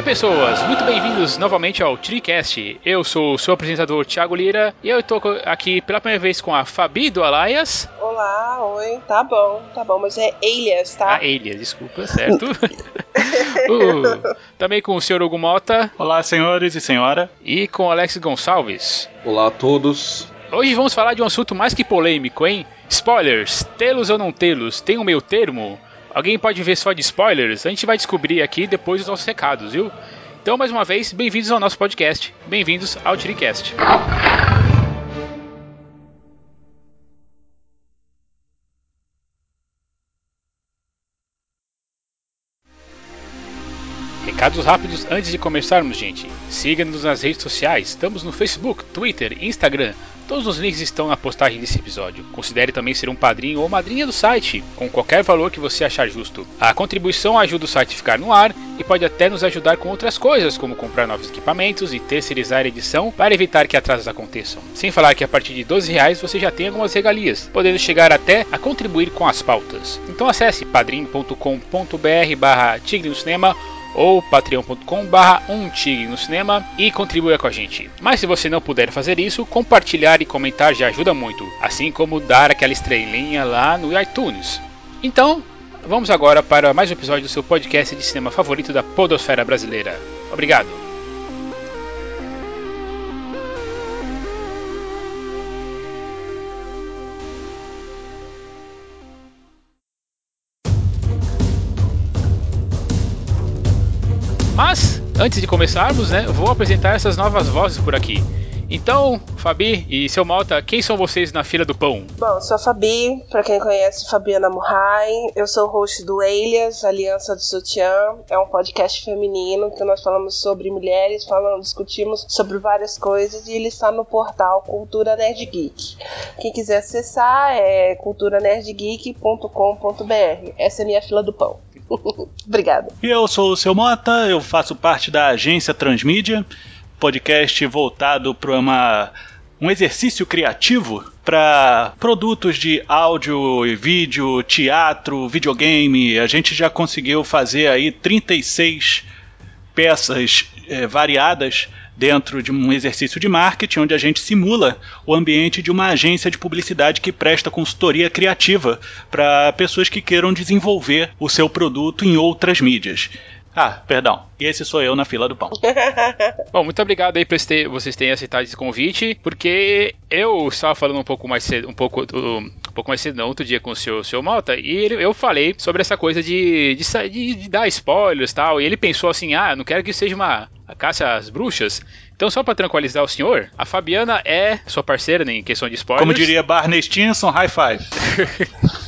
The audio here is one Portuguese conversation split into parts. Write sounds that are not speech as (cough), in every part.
Oi pessoas, muito bem-vindos novamente ao TriCast. Eu sou o seu apresentador Thiago Lira e eu estou aqui pela primeira vez com a Fabi do Alaias. Olá, oi, tá bom, tá bom, mas é Elias, tá? Ah, Elias, desculpa, certo. (laughs) uh, também com o senhor Hugo Mota. Olá, senhores e senhora. E com o Alex Gonçalves. Olá a todos. Hoje vamos falar de um assunto mais que polêmico, hein? Spoilers, tê-los ou não tê-los, tem o um meio termo? Alguém pode ver só de spoilers? A gente vai descobrir aqui depois dos nossos recados, viu? Então, mais uma vez, bem-vindos ao nosso podcast. Bem-vindos ao TiriCast. Recados rápidos antes de começarmos, gente. Siga-nos nas redes sociais. Estamos no Facebook, Twitter, Instagram. Todos os links estão na postagem desse episódio. Considere também ser um padrinho ou madrinha do site, com qualquer valor que você achar justo. A contribuição ajuda o site a ficar no ar e pode até nos ajudar com outras coisas, como comprar novos equipamentos e terceirizar a edição para evitar que atrasos aconteçam. Sem falar que a partir de 12 reais você já tem algumas regalias, podendo chegar até a contribuir com as pautas. Então acesse padrim.com.br barra Tigre no Cinema ou patreon.com/barra um tigre no cinema e contribua com a gente. Mas se você não puder fazer isso, compartilhar e comentar já ajuda muito, assim como dar aquela estrelinha lá no iTunes. Então, vamos agora para mais um episódio do seu podcast de cinema favorito da podosfera brasileira. Obrigado. Mas, antes de começarmos, né, vou apresentar essas novas vozes por aqui. Então, Fabi e seu Malta, quem são vocês na fila do pão? Bom, sou a Fabi, pra quem conhece, Fabiana Murray. Eu sou host do Elias, Aliança do Sutiã. É um podcast feminino que nós falamos sobre mulheres, falamos, discutimos sobre várias coisas e ele está no portal Cultura Nerd Geek. Quem quiser acessar é culturanerdgeek.com.br. Essa é a minha fila do pão. (laughs) Obrigada. E eu sou o seu Mota, eu faço parte da agência Transmídia, podcast voltado para uma um exercício criativo para produtos de áudio e vídeo, teatro, videogame. A gente já conseguiu fazer aí 36 peças é, variadas dentro de um exercício de marketing onde a gente simula o ambiente de uma agência de publicidade que presta consultoria criativa para pessoas que queiram desenvolver o seu produto em outras mídias. Ah, perdão. E esse sou eu na fila do pão. (laughs) Bom, muito obrigado aí por vocês terem aceitado esse convite, porque eu estava falando um pouco mais cedo, um pouco, um pouco mais cedo, não, outro dia com o seu, seu Malta, e ele, eu falei sobre essa coisa de, de, de, de dar spoilers e tal, e ele pensou assim, ah, não quero que seja uma caça às bruxas. Então, só para tranquilizar o senhor, a Fabiana é sua parceira em questão de spoilers. Como diria Barney Stinson, high five. (laughs)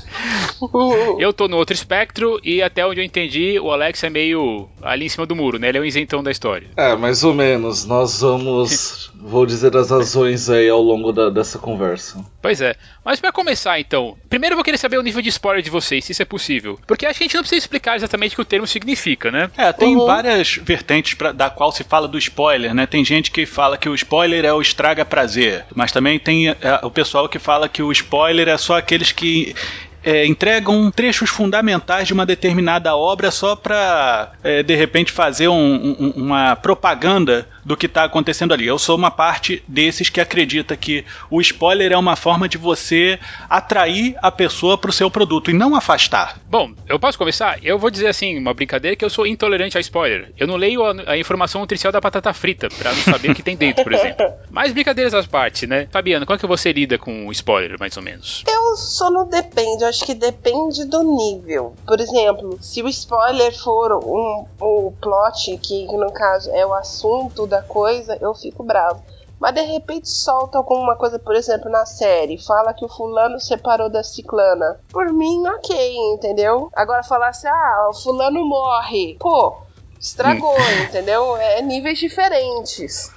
eu tô no outro espectro e até onde eu entendi, o Alex é meio ali em cima do muro, né? Ele é o isentão da história. É, mais ou menos. Nós vamos. vou dizer as razões aí ao longo da, dessa conversa. Pois é. Mas para começar, então, primeiro eu vou querer saber o nível de spoiler de vocês, se isso é possível. Porque acho que a gente não precisa explicar exatamente o que o termo significa, né? É, tem uhum. várias vertentes pra, da qual se fala do spoiler, né? Tem gente que fala que o spoiler é o estraga prazer, mas também tem é, o pessoal que fala que o spoiler é só aqueles que é, entregam trechos fundamentais de uma determinada obra só para, é, de repente, fazer um, um, uma propaganda do que está acontecendo ali. Eu sou uma parte desses que acredita que o spoiler é uma forma de você atrair a pessoa para o seu produto e não afastar. Bom, eu posso começar? Eu vou dizer assim, uma brincadeira que eu sou intolerante a spoiler. Eu não leio a, a informação nutricional da batata frita para não saber o que tem dentro, por exemplo. (laughs) Mas brincadeiras às partes, né? Fabiana, como é que você lida com o spoiler, mais ou menos? Eu só não depende, acho que depende do nível. Por exemplo, se o spoiler for um, um plot, que no caso é o assunto da coisa, eu fico bravo. Mas de repente solta alguma coisa, por exemplo, na série, fala que o fulano separou da ciclana. Por mim, ok, entendeu? Agora falar assim, ah, o fulano morre. Pô, estragou, hum. entendeu? É níveis diferentes.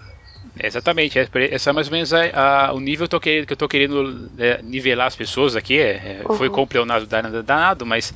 Exatamente, essa é mais ou menos a, a, o nível que eu, que eu tô querendo é, nivelar as pessoas aqui. É, é uhum. Foi com o Leonardo danado, mas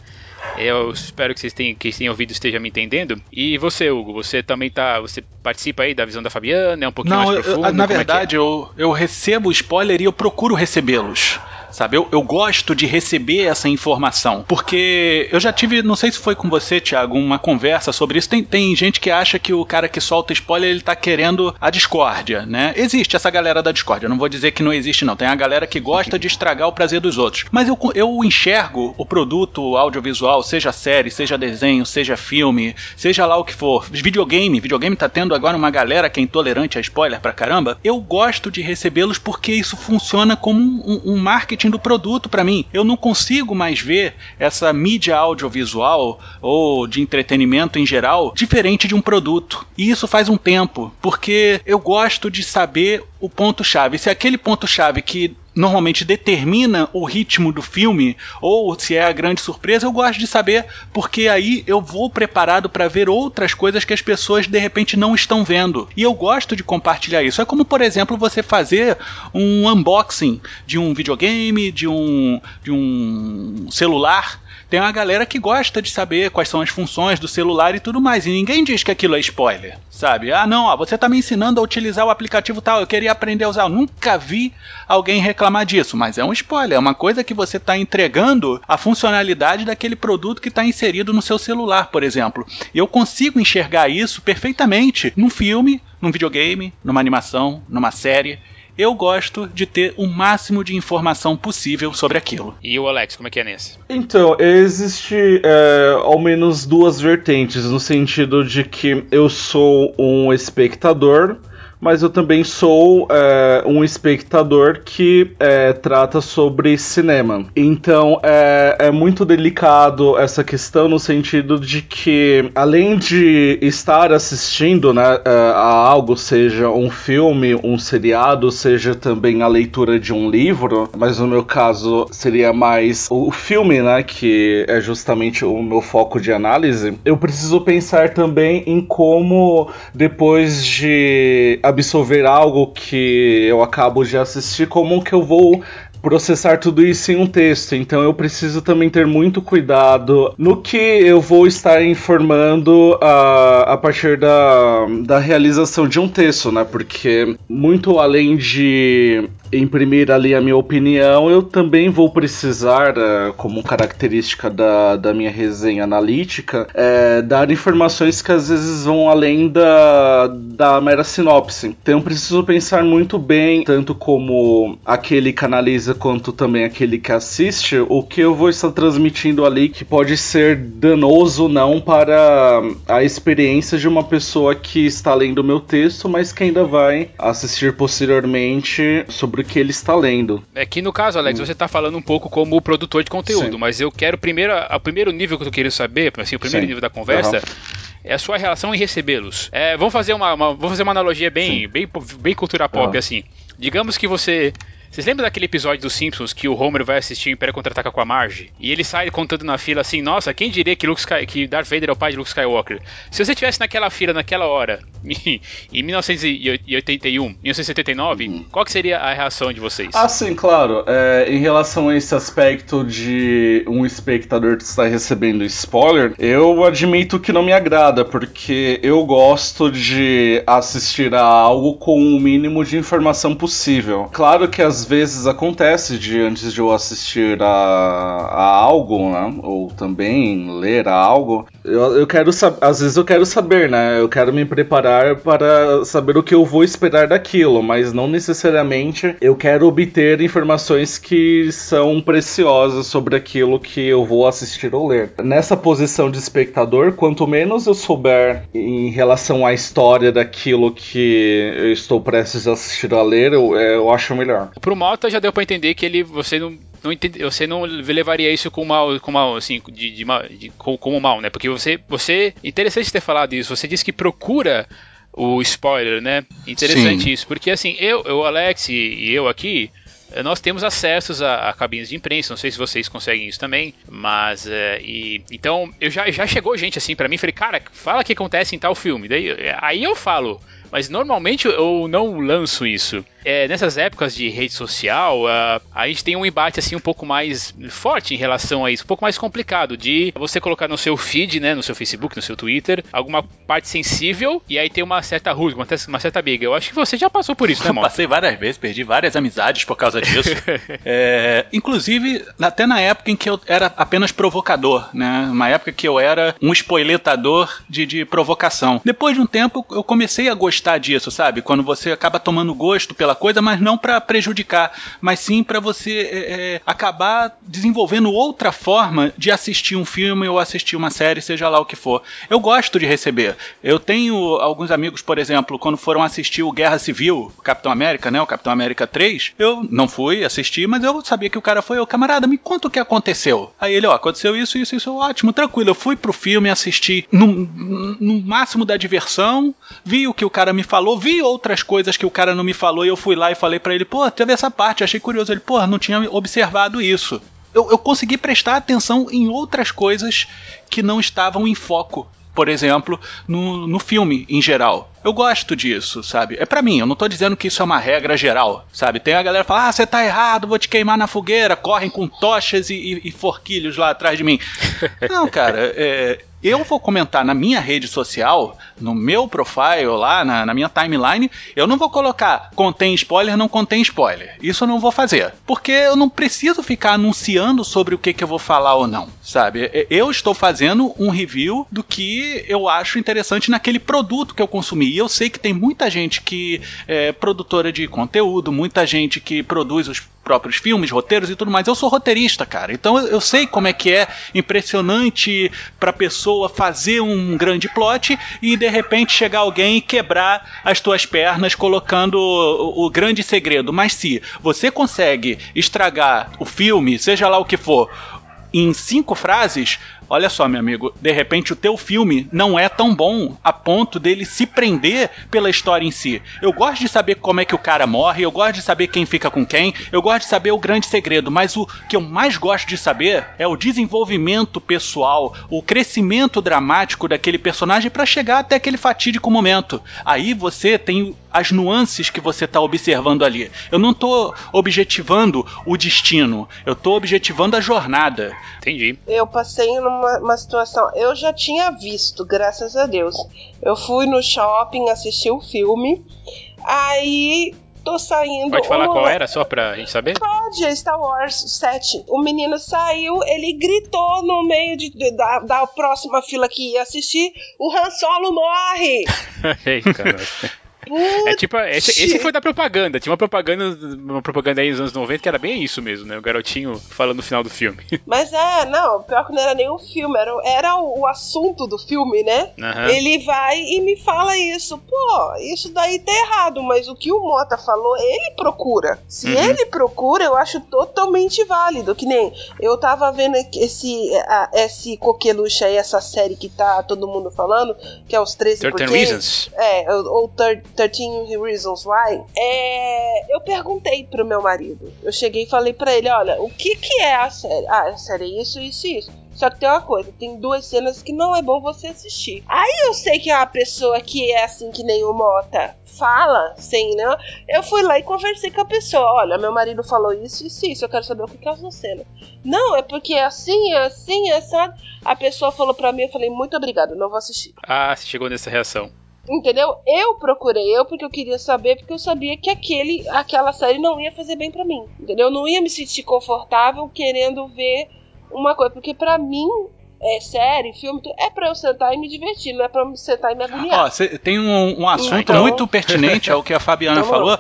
Eu espero que vocês tenham, que tenham ouvido esteja me entendendo. E você, Hugo, você também tá. Você participa aí da visão da Fabiana? É um pouquinho Não, mais profundo? eu- na é é? verdade, eu, eu recebo spoiler e eu procuro recebê-los. Sabe, eu, eu gosto de receber essa informação. Porque eu já tive, não sei se foi com você, Thiago, uma conversa sobre isso. Tem, tem gente que acha que o cara que solta spoiler ele tá querendo a discórdia, né? Existe essa galera da discórdia. Não vou dizer que não existe, não. Tem a galera que gosta de estragar o prazer dos outros. Mas eu, eu enxergo o produto audiovisual, seja série, seja desenho, seja filme, seja lá o que for. Videogame, videogame tá tendo agora uma galera que é intolerante a spoiler pra caramba. Eu gosto de recebê-los porque isso funciona como um, um marketing do produto pra mim. Eu não consigo mais ver essa mídia audiovisual ou de entretenimento em geral diferente de um produto. E isso faz um tempo, porque eu gosto de saber o ponto-chave. Se aquele ponto-chave que normalmente determina o ritmo do filme ou se é a grande surpresa, eu gosto de saber porque aí eu vou preparado para ver outras coisas que as pessoas de repente não estão vendo. E eu gosto de compartilhar isso. É como, por exemplo, você fazer um unboxing de um videogame, de um de um celular tem uma galera que gosta de saber quais são as funções do celular e tudo mais. E ninguém diz que aquilo é spoiler, sabe? Ah, não, ó, você tá me ensinando a utilizar o aplicativo tal, eu queria aprender a usar. Eu nunca vi alguém reclamar disso, mas é um spoiler, é uma coisa que você está entregando a funcionalidade daquele produto que está inserido no seu celular, por exemplo. E eu consigo enxergar isso perfeitamente num filme, num videogame, numa animação, numa série. Eu gosto de ter o máximo de informação possível sobre aquilo. E o Alex, como é que é nesse? Então, existe é, ao menos duas vertentes, no sentido de que eu sou um espectador, mas eu também sou é, um espectador que é, trata sobre cinema. Então é, é muito delicado essa questão no sentido de que, além de estar assistindo né, é, a algo, seja um filme, um seriado, seja também a leitura de um livro, mas no meu caso seria mais o filme, né, que é justamente o meu foco de análise, eu preciso pensar também em como, depois de absorver algo que eu acabo de assistir, como que eu vou processar tudo isso em um texto. Então eu preciso também ter muito cuidado no que eu vou estar informando a, a partir da, da realização de um texto, né? Porque muito além de imprimir ali a minha opinião, eu também vou precisar, eh, como característica da, da minha resenha analítica, eh, dar informações que às vezes vão além da, da mera sinopse. Então preciso pensar muito bem, tanto como aquele que analisa quanto também aquele que assiste, o que eu vou estar transmitindo ali que pode ser danoso ou não para a experiência de uma pessoa que está lendo o meu texto, mas que ainda vai assistir posteriormente sobre o que ele está lendo. É que no caso, Alex, você tá falando um pouco como produtor de conteúdo, Sim. mas eu quero primeiro, o primeiro nível que eu queria saber, assim, o primeiro Sim. nível da conversa, Aham. é a sua relação em recebê-los. É, vamos fazer uma, uma- vamos fazer uma analogia bem, bem, bem cultura pop, assim. Digamos que você vocês lembram daquele episódio dos Simpsons que o Homer vai assistir o Império Contra-Ataca com a Marge? E ele sai contando na fila assim, nossa, quem diria que, Luke Sky, que Darth Vader é o pai de Luke Skywalker? Se você tivesse naquela fila, naquela hora, (laughs) em 1981, 1979, qual que seria a reação de vocês? Ah, sim, claro. É, em relação a esse aspecto de um espectador que está recebendo spoiler, eu admito que não me agrada, porque eu gosto de assistir a algo com o mínimo de informação possível. Claro que às vezes acontece de antes de eu assistir a, a algo, né, ou também ler algo, eu, eu quero às vezes eu quero saber, né, eu quero me preparar para saber o que eu vou esperar daquilo, mas não necessariamente eu quero obter informações que são preciosas sobre aquilo que eu vou assistir ou ler. Nessa posição de espectador, quanto menos eu souber em relação à história daquilo que eu estou prestes a assistir a ler, eu, é, eu acho melhor. Pro Mota já deu pra entender que ele você não não entende, você não levaria isso com mal, com mal assim, de, de, de- com- como mal, né? Porque você você interessante ter falado isso. Você disse que procura o spoiler, né? Interessante Sim. isso, porque assim, eu, eu Alex e, eu aqui eh, nós temos acessos a, a, cabines de imprensa. Não sei se vocês conseguem isso também, mas é, e, então eu já, já chegou gente assim para mim, falei, cara, fala o que acontece em tal filme. Daí, aí eu falo, mas normalmente eu não lanço isso. É, nessas épocas de rede social, uh, a gente tem um embate assim um pouco mais forte em relação a isso, um pouco mais complicado de você colocar no seu feed, né, no seu Facebook, no seu Twitter, alguma parte sensível e aí tem uma certa rusga, uma, certa briga. Eu acho que você já passou por isso, né, (laughs) Passei várias vezes, perdi várias amizades por causa disso. (laughs) é, inclusive, até na época em que eu era apenas provocador, né, uma época que eu era um spoiletador de, de provocação. Depois de um tempo, eu comecei a gostar disso, sabe? Quando você acaba tomando gosto pela coisa, mas não para prejudicar, mas sim para você é, é, acabar desenvolvendo outra forma de assistir um filme ou assistir uma série, seja lá o que for. Eu gosto de receber. Eu tenho alguns amigos, por exemplo, quando foram assistir o Guerra Civil, o Capitão América, né? O Capitão América 3, eu não fui assistir, mas eu sabia que o cara foi, ô camarada, me conta o que aconteceu. Aí ele, ó, aconteceu isso, isso, isso, ótimo, tranquilo. Eu fui pro filme assistir no, no máximo da diversão, vi o que o cara me falou, vi outras coisas que o cara não me falou e eu fui lá e falei para ele, pô, teve essa parte, achei curioso. Ele, pô, não tinha observado isso. Eu, eu consegui prestar atenção em outras coisas que não estavam em foco por exemplo, no, no filme em geral. Eu gosto disso, sabe? É para mim, eu não tô dizendo que isso é uma regra geral, sabe? Tem a galera que fala, ah, você tá errado, vou te queimar na fogueira, correm com tochas e, e, e forquilhos lá atrás de mim. (laughs) não, cara, é, eu vou comentar na minha rede social, no meu profile lá, na, na, minha timeline, eu não vou colocar contém spoiler, não contém spoiler. Isso eu não vou fazer. Porque eu não preciso ficar anunciando sobre o que, que eu vou falar ou não, sabe? Eu estou fazendo um review do que eu acho interessante naquele produto que eu consumi. E eu sei que tem muita gente que é produtora de conteúdo, muita gente que produz os próprios filmes, roteiros e tudo mais. Eu sou roteirista, cara. Então eu sei como é que é impressionante pra pessoa fazer um grande plot e de repente chegar alguém e quebrar as tuas pernas colocando o, o grande segredo. Mas se você consegue estragar o filme, seja lá o que for, em cinco frases, Olha só, meu amigo, de repente o teu filme não é tão bom a ponto dele se prender pela história em si. Eu gosto de saber como é que o cara morre, eu gosto de saber quem fica com quem, eu gosto de saber o grande segredo, mas o que eu mais gosto de saber é o desenvolvimento pessoal, o crescimento dramático daquele personagem para chegar até aquele fatídico momento. Aí você tem as nuances que você está observando ali. Eu não estou objetivando o destino, eu estou objetivando a jornada. Entendi. Eu passei numa uma, uma situação. Eu já tinha visto, graças a Deus. Eu fui no shopping assistir o filme. Aí tô saindo. Pode falar qual era, só pra gente saber? Pode, é Star Wars 7. O menino saiu, ele gritou no meio de, de da, da próxima fila que ia assistir: o Han Solo morre! (laughs) Ei, caralho. (laughs) É tipo, esse, esse, foi da propaganda. Tinha uma propaganda, uma propaganda aí nos anos 90 que era bem isso mesmo, né? O garotinho falando no final do filme. (laughs) Mas é, não, pior que não era nem o filme, era, era o, o assunto do filme, né? Uhum. Ele vai e me fala isso. Pô, isso daí tá errado, mas o que o Mota falou, ele procura. Se uhum. ele procura, eu acho totalmente válido. Que nem eu tava vendo esse, a, esse coqueluche aí, essa série que tá todo mundo falando, que é os 13 13 Reasons? É, ou 13 13 Reasons Why, é, eu perguntei pro meu marido. Eu cheguei e falei para ele, olha, o que que é a série? Ah, a série é isso, isso e isso. Só que tem uma coisa, tem duas cenas que não é bom você assistir. Aí eu sei que é uma pessoa que é assim que nem o Mota fala, sem, né? Eu fui lá e conversei com a pessoa. Olha, meu marido falou isso, isso, isso. Eu quero saber o que é essa cena. Não, é porque é assim, é assim, é sabe? A pessoa falou pra mim, eu falei, muito obrigado, não vou assistir. Ah, você chegou nessa reação. Entendeu? Eu procurei eu porque eu queria saber, porque eu sabia que aquele, aquela série não ia fazer bem para mim. Entendeu? Eu não ia me sentir confortável querendo ver uma coisa, porque para mim é, série, filme, é pra eu sentar e me divertir, não é pra eu sentar e me agoniar. Ó, cê, tem um, um assunto então... muito pertinente ao que a Fabiana então, falou.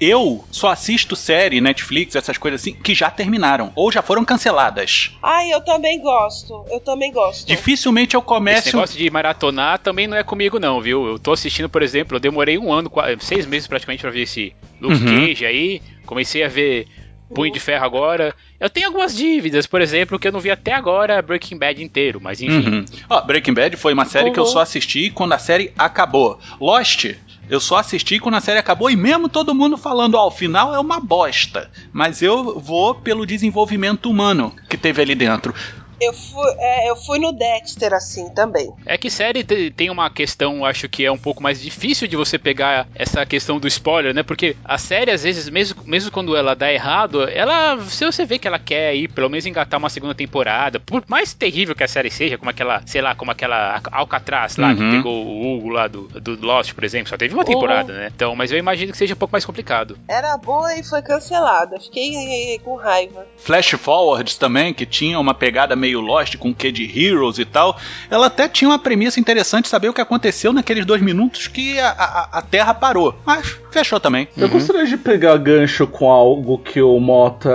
Eu só assisto série, Netflix, essas coisas assim, que já terminaram ou já foram canceladas. Ai, eu também gosto. Eu também gosto. Dificilmente eu começo. Esse negócio de maratonar também não é comigo, não, viu? Eu tô assistindo, por exemplo, eu demorei um ano, seis meses praticamente pra ver esse Luke uhum. Cage aí. Comecei a ver Punho de Ferro agora. Eu tenho algumas dívidas, por exemplo, que eu não vi até agora Breaking Bad inteiro, mas enfim. Uhum. Breaking Bad foi uma série uhum. que eu uhum. só assisti quando a série acabou. Lost Eu só assisti quando a série acabou e mesmo todo mundo falando, ó, oh, o final é uma bosta. Mas eu vou pelo desenvolvimento humano que teve ali dentro. Eu fui, é, eu fui no Dexter assim também. É que série tem uma questão, acho que é um pouco mais difícil de você pegar essa questão do spoiler, né? Porque a série, às vezes, mesmo, mesmo quando ela dá errado, ela. Se você vê que ela quer ir, pelo menos engatar uma segunda temporada, por mais terrível que a série seja, como aquela, sei lá, como aquela Alcatraz lá, uhum. que pegou o Hugo lá do, do Lost, por exemplo, só teve uma temporada, uhum. né? Então, mas eu imagino que seja um pouco mais complicado. Era boa e foi cancelada. Fiquei com raiva. Flash Forwards também, que tinha uma pegada meio meio Lost, com o que de Heroes e tal, ela até tinha uma premissa interessante saber o que aconteceu naqueles dois minutos que a, a, a Terra parou. Mas fechou também. Eu uhum. gostaria de pegar gancho com algo que o Mota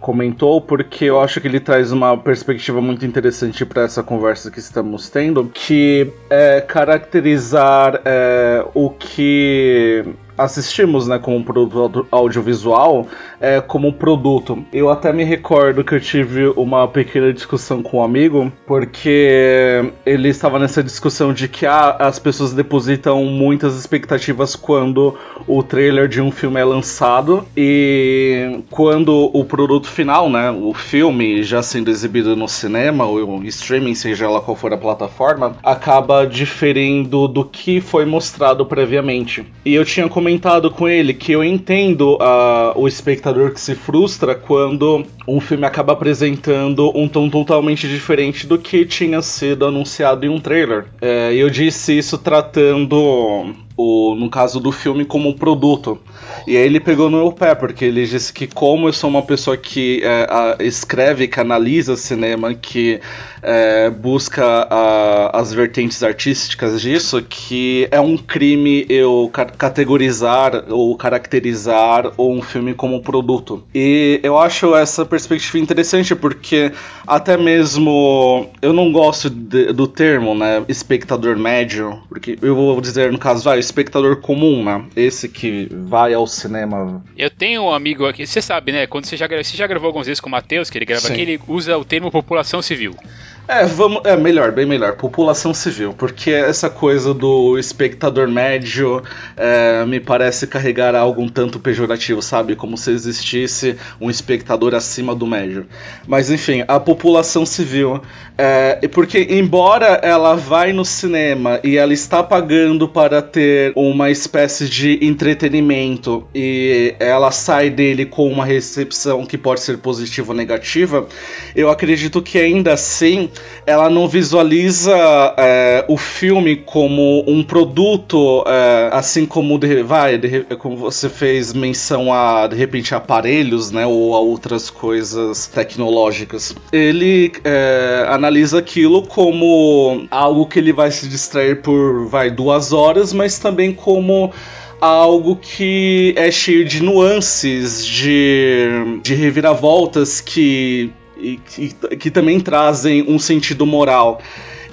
comentou, porque eu acho que ele traz uma perspectiva muito interessante para essa conversa que estamos tendo, que é caracterizar é, o que assistimos, né, como produto audiovisual, é, como produto. Eu até me recordo que eu tive uma pequena discussão com um amigo, porque ele estava nessa discussão de que ah, as pessoas depositam muitas expectativas quando o trailer de um filme é lançado e quando o produto final, né, o filme já sendo exibido no cinema ou streaming, seja lá qual for a plataforma, acaba diferindo do que foi mostrado previamente. E eu tinha comentado com ele que eu entendo uh, o espectador que se frustra quando um filme acaba apresentando um tom totalmente diferente do que tinha sido anunciado em um trailer. É, eu disse isso tratando o, no caso do filme como um produto. E aí ele pegou no meu pé, porque ele disse que como eu sou uma pessoa que é, a, escreve, que analisa cinema, que é, busca a, as vertentes artísticas disso, que é um crime eu ca categorizar ou caracterizar um filme como produto. E eu acho essa perspectiva interessante, porque até mesmo eu não gosto de, do termo, né, espectador médio, porque eu vou dizer no caso, vai, espectador comum, né? Esse que vai ao cinema. Eu tenho um amigo aqui, você sabe, né? Quando você já, você já gravou algumas vezes com o Matheus, que ele grava Sim. aqui, ele usa o termo população civil. É, vamos, é melhor, bem melhor, população civil, porque essa coisa do espectador médio é, me parece carregar algo um tanto pejorativo, sabe? Como se existisse um espectador acima do médio. Mas enfim, a população civil, é, porque embora ela vai no cinema e ela está pagando para ter uma espécie de entretenimento e ela sai dele com uma recepção que pode ser positiva ou negativa, eu acredito que ainda assim ela não visualiza é, o filme como um produto, é, assim como de, vai, de, como você fez menção a de repente aparelhos, né, ou a outras coisas tecnológicas. Ele é, analisa aquilo como algo que ele vai se distrair por vai duas horas, mas também como algo que é cheio de nuances, de, de reviravoltas que e que, que também trazem um sentido moral.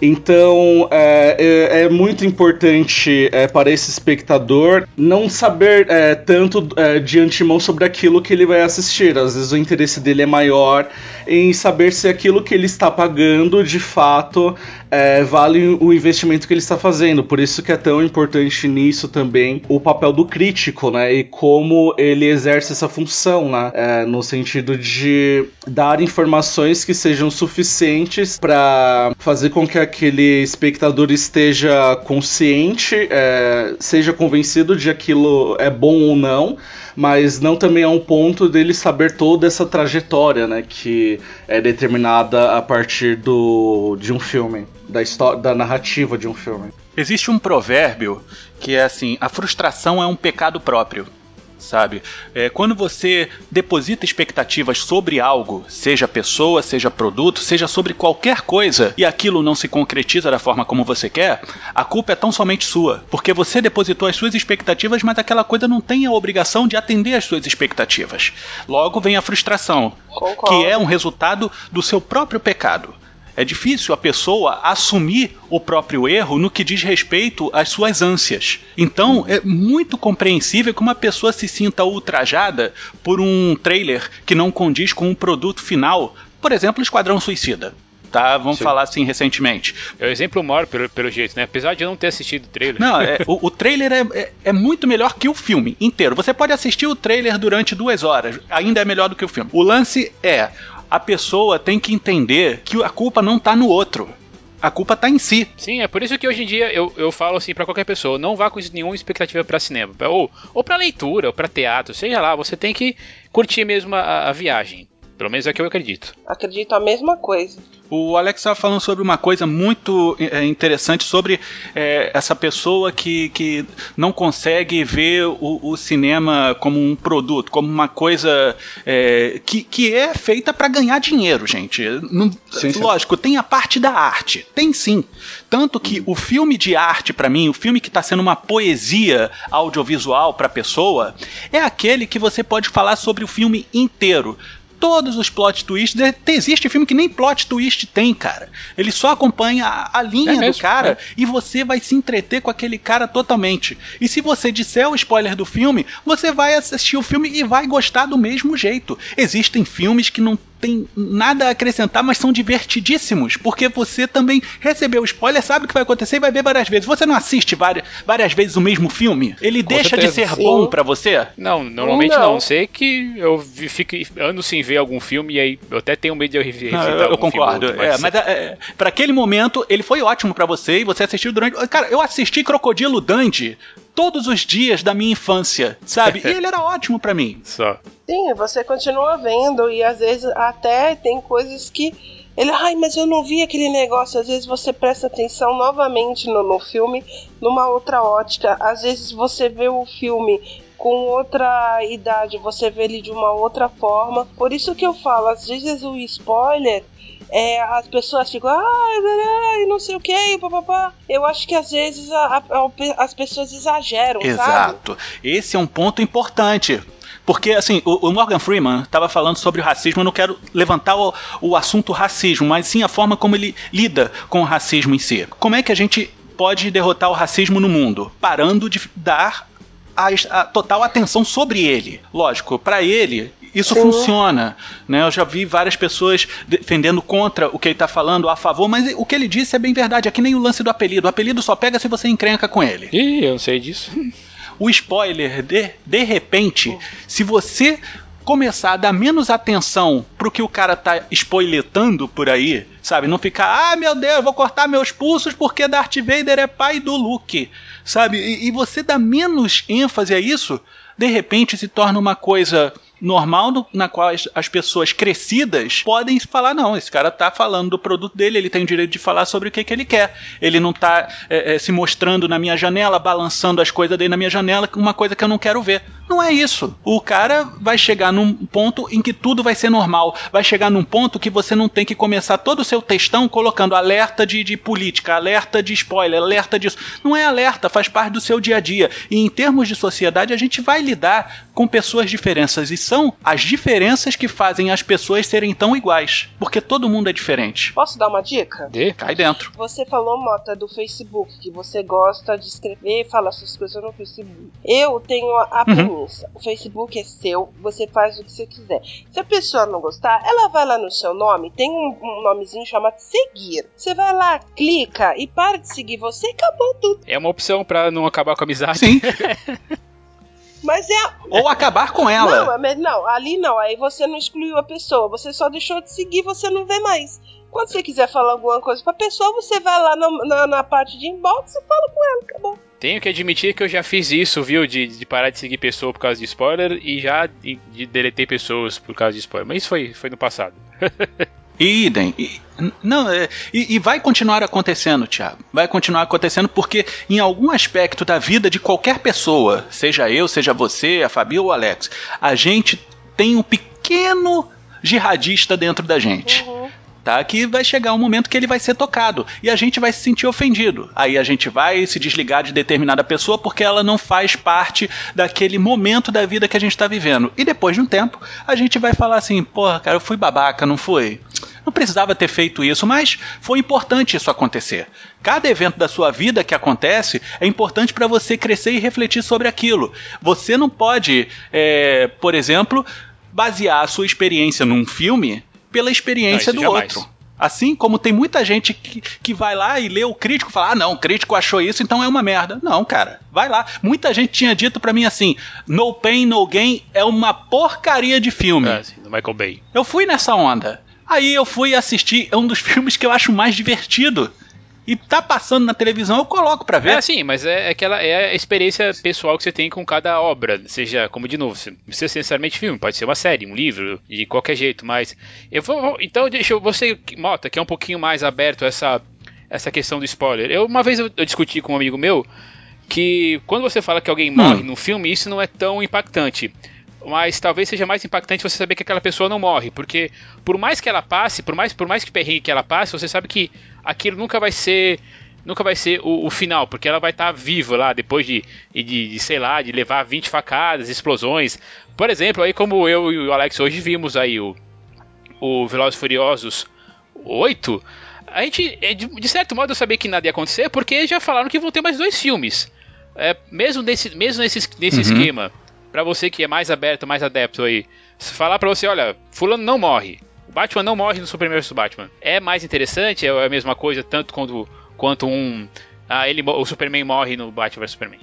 Então é, é, é, muito importante é, para esse espectador não saber é, tanto é, de antemão sobre aquilo que ele vai assistir. Às vezes o interesse dele é maior em saber se aquilo que ele está pagando de fato é, vale o investimento que ele está fazendo. Por isso que é tão importante nisso também o papel do crítico, né? E como ele exerce essa função, né? No sentido de dar informações que sejam suficientes para fazer com que aquele espectador esteja consciente, é, seja convencido de aquilo é bom ou não mas não também a um ponto dele saber toda essa trajetória, né, que é determinada a partir do de um filme, da história, da narrativa de um filme. Existe um provérbio que é assim: a frustração é um pecado próprio sabe? É, quando você deposita expectativas sobre algo, seja pessoa, seja produto, seja sobre qualquer coisa, e aquilo não se concretiza da forma como você quer, a culpa é tão somente sua, porque você depositou as suas expectativas, mas aquela coisa não tem a obrigação de atender às suas expectativas. Logo vem a frustração, Concordo. que é um resultado do seu próprio pecado. É difícil a pessoa assumir o próprio erro no que diz respeito às suas ânsias. Então, é muito compreensível que uma pessoa se sinta ultrajada por um trailer que não condiz com um produto final, por exemplo, Esquadrão Suicida. tá? Vamos Sim. falar assim recentemente. É o exemplo maior, pelo, pelo jeito, né? Apesar de eu não ter assistido o trailer. Não, é, (laughs) o, o, trailer é, é, é, muito melhor que o filme inteiro. Você pode assistir o trailer durante duas horas, ainda é melhor do que o filme. O lance é. A pessoa tem que entender que a culpa não tá no outro a culpa tá em si. Sim, é por isso que hoje em dia eu, eu falo assim para qualquer pessoa, não vá com nenhuma expectativa para cinema, ou, ou para leitura, ou para teatro, seja lá, você tem que curtir mesmo a, a viagem. Pelo menos é o que eu acredito. Acredito a mesma coisa. O Alex estava falando sobre uma coisa muito é, interessante sobre é, essa pessoa que, que não consegue ver o, o cinema como um produto, como uma coisa é, que, que é feita para ganhar dinheiro, gente. Não, sim, sim. Lógico, tem a parte da arte, tem sim. Tanto que o filme de arte, para mim, o filme que está sendo uma poesia audiovisual para a pessoa, é aquele que você pode falar sobre o filme inteiro todos os plot twists. Existe filme que nem plot twist tem, cara. Ele só acompanha a, a linha é mesmo, do cara é. e você vai se entreter com aquele cara totalmente. E se você disser o spoiler do filme, você vai assistir o filme e vai gostar do mesmo jeito. Existem filmes que não tem nada a acrescentar, mas são divertidíssimos, porque você também recebeu o spoiler, sabe o que vai acontecer e vai ver várias vezes. Você não assiste várias, várias vezes o mesmo filme? Ele Com deixa certeza. de ser Sim. bom para você? Não, normalmente não. não. Sei que eu fico ando sem ver algum filme e aí eu até tenho medo de eu rever. Não, eu, eu concordo. Filme, é, mas é, para aquele momento ele foi ótimo para você e você assistiu durante. Cara, eu assisti Crocodilo Dundee todos os dias da minha infância, sabe? (laughs) E ele era ótimo para mim. Só. Sim, você continua vendo e às vezes até tem coisas que ele, ai, mas eu não vi aquele negócio. Às vezes você presta atenção novamente no, no filme, numa outra ótica. Às vezes você vê o filme com outra idade, você vê ele de uma outra forma. Por isso que eu falo, às vezes o spoiler é, as pessoas ficam, ah, não sei o que, papapá. Eu acho que às vezes a, a, as pessoas exageram, Exato. Sabe? Esse é um ponto importante. Porque, assim, o, o Morgan Freeman estava falando sobre o racismo, eu não quero levantar o, o assunto racismo, mas sim a forma como ele lida com o racismo em si. Como é que a gente pode derrotar o racismo no mundo? Parando de dar a, a, total atenção sobre ele. Lógico, para ele, isso Sim. funciona. Né? Eu já vi várias pessoas defendendo contra o que ele está falando, a favor, mas o que ele disse é bem verdade. É que nem o lance do apelido. O apelido só pega se você encrenca com ele. Ih, eu não sei disso. O spoiler, de, de repente, se você começar a dar menos atenção pro que o cara tá spoiletando por aí, sabe? Não ficar, ah, meu Deus, vou cortar meus pulsos porque Darth Vader é pai do Luke, sabe? E, e você dá menos ênfase a isso, de repente se torna uma coisa normal no, na qual as, as, pessoas crescidas podem falar: não, esse cara tá falando do produto dele, ele tem o direito de falar sobre o que, que ele quer. Ele não tá é, é, se mostrando na minha janela, balançando as coisas dele na minha janela, uma coisa que eu não quero ver. Não é isso. O cara vai chegar num ponto em que tudo vai ser normal. Vai chegar num ponto que você não tem que começar todo o seu textão colocando alerta de, de política, alerta de spoiler, alerta disso. Não é alerta, faz parte do seu dia a dia. E em termos de sociedade, a gente vai lidar com pessoas diferentes. São as diferenças que fazem as pessoas serem tão iguais. Porque todo mundo é diferente. Posso dar uma dica? Dê, cai dentro. Você falou, Mota, do Facebook, que você gosta de escrever e falar suas coisas no Facebook. Eu tenho a uhum. premissa: o Facebook é seu, você faz o que você quiser. Se a pessoa não gostar, ela vai lá no seu nome, tem um, um nomezinho chamado seguir. Você vai lá, clica e para de seguir você e acabou tudo. É uma opção para não acabar com a amizade. Sim. (laughs) Mas é. Ou acabar com ela. Não, mas não, ali não. Aí você não excluiu a pessoa. Você só deixou de seguir, você não vê mais. Quando você quiser falar alguma coisa pra pessoa, você vai lá na, na, na parte de inbox e fala com ela, acabou. Tenho que admitir que eu já fiz isso, viu? De, de parar de seguir pessoa por causa de spoiler e já de, de deletar pessoas por causa de spoiler. Mas isso foi, foi no passado. (laughs) Idem. E, não, é, e, e, vai continuar acontecendo, Thiago. Vai continuar acontecendo porque, em algum aspecto da vida de qualquer pessoa, seja eu, seja você, a Fabi ou o Alex, a gente tem um pequeno jihadista dentro da gente. Uhum tá? Que vai chegar um momento que ele vai ser tocado e a gente vai se sentir ofendido. Aí a gente vai se desligar de determinada pessoa porque ela não faz parte daquele momento da vida que a gente está vivendo. E depois de um tempo, a gente vai falar assim: porra, cara, eu fui babaca, não foi? Não precisava ter feito isso, mas foi importante isso acontecer. Cada evento da sua vida que acontece é importante para você crescer e refletir sobre aquilo. Você não pode, é, por exemplo, basear a sua experiência num filme pela experiência não, do jamais. outro. Assim como tem muita gente que, que vai lá e lê o crítico e fala: ah, não, o crítico achou isso, então é uma merda. Não, cara, vai lá. Muita gente tinha dito para mim assim: No Pain, No Gain é uma porcaria de filme. É, sim, do Michael Bay. Eu fui nessa onda. Aí eu fui assistir, é um dos (laughs) filmes que eu acho mais divertido e tá passando na televisão, eu coloco para ver. É sim, mas é, é, aquela é a experiência pessoal que você tem com cada obra, seja, como de novo, não precisa ser necessariamente filme, pode ser uma série, um livro, de qualquer jeito, mas eu vou, então deixa eu, você, Mota, que é um pouquinho mais aberto a essa essa questão do spoiler. Eu uma vez eu, eu discuti com um amigo meu que quando você fala que alguém morre hum. no filme, isso não é tão impactante mas talvez seja mais impactante você saber que aquela pessoa não morre, porque por mais que ela passe, por mais por mais que perrengue que ela passe, você sabe que aquilo nunca vai ser nunca vai ser o, o final, porque ela vai estar tá viva lá depois de, de, de, sei lá, de levar 20 facadas, explosões. Por exemplo, aí como eu e o Alex hoje vimos aí o, o Velozes Furiosos 8, a gente, é, de, de certo modo, eu sabia que nada ia acontecer, porque já falaram que vão ter mais dois filmes. É, mesmo nesse, mesmo nesse, nesse uhum. esquema para você que é mais aberto, mais adepto aí, falar para você, olha, fulano não morre. O Batman não morre no Superman vs Batman. É mais interessante, é a mesma coisa, tanto quanto, quanto um ah, ele, o Superman morre no Batman vs Superman.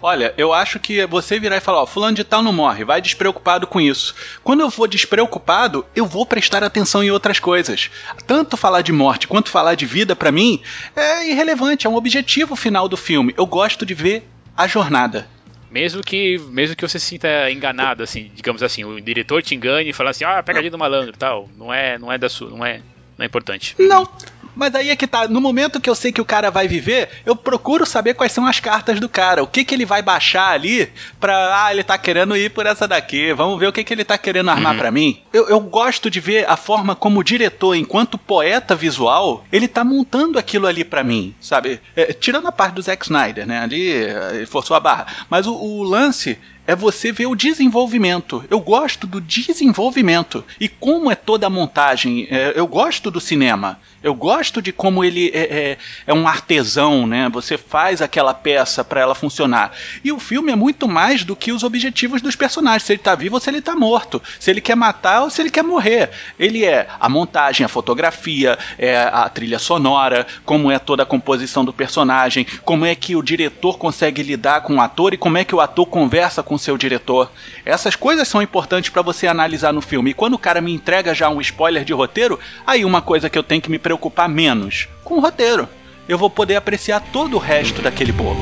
Olha, eu acho que você virar e falar, ó, fulano de tal não morre, vai despreocupado com isso. Quando eu vou despreocupado, eu vou prestar atenção em outras coisas. Tanto falar de morte quanto falar de vida, para mim, é irrelevante, é um objetivo final do filme. Eu gosto de ver a jornada. Mesmo que, mesmo que você se sinta enganado, assim, digamos assim, o diretor te engane e fala assim, ah, pegadinha do malandro tal. Não é, não é da sua, não é, não é importante. Não, mas aí é que tá. No momento que eu sei que o cara vai viver, eu procuro saber quais são as cartas do cara. O que que ele vai baixar ali pra. Ah, ele tá querendo ir por essa daqui. Vamos ver o que que ele tá querendo armar uhum. para mim. Eu, eu gosto de ver a forma como o diretor, enquanto poeta visual, ele tá montando aquilo ali para mim, sabe? É, tirando a parte do Zack Snyder, né? Ali ele forçou a barra. Mas o, o lance é você ver o desenvolvimento. Eu gosto do desenvolvimento e como é toda a montagem. É, eu gosto do cinema. Eu gosto de como ele é, é, é um artesão, né? Você faz aquela peça para ela funcionar. E o filme é muito mais do que os objetivos dos personagens. Se ele tá vivo ou se ele tá morto. Se ele quer matar ou se ele quer morrer. Ele é a montagem, a fotografia, é a trilha sonora, como é toda a composição do personagem, como é que o diretor consegue lidar com o ator e como é que o ator conversa com o seu diretor. Essas coisas são importantes para você analisar no filme. E quando o cara me entrega já um spoiler de roteiro, aí uma coisa que eu tenho que me preocupar menos com o roteiro. Eu vou poder apreciar todo o resto daquele bolo.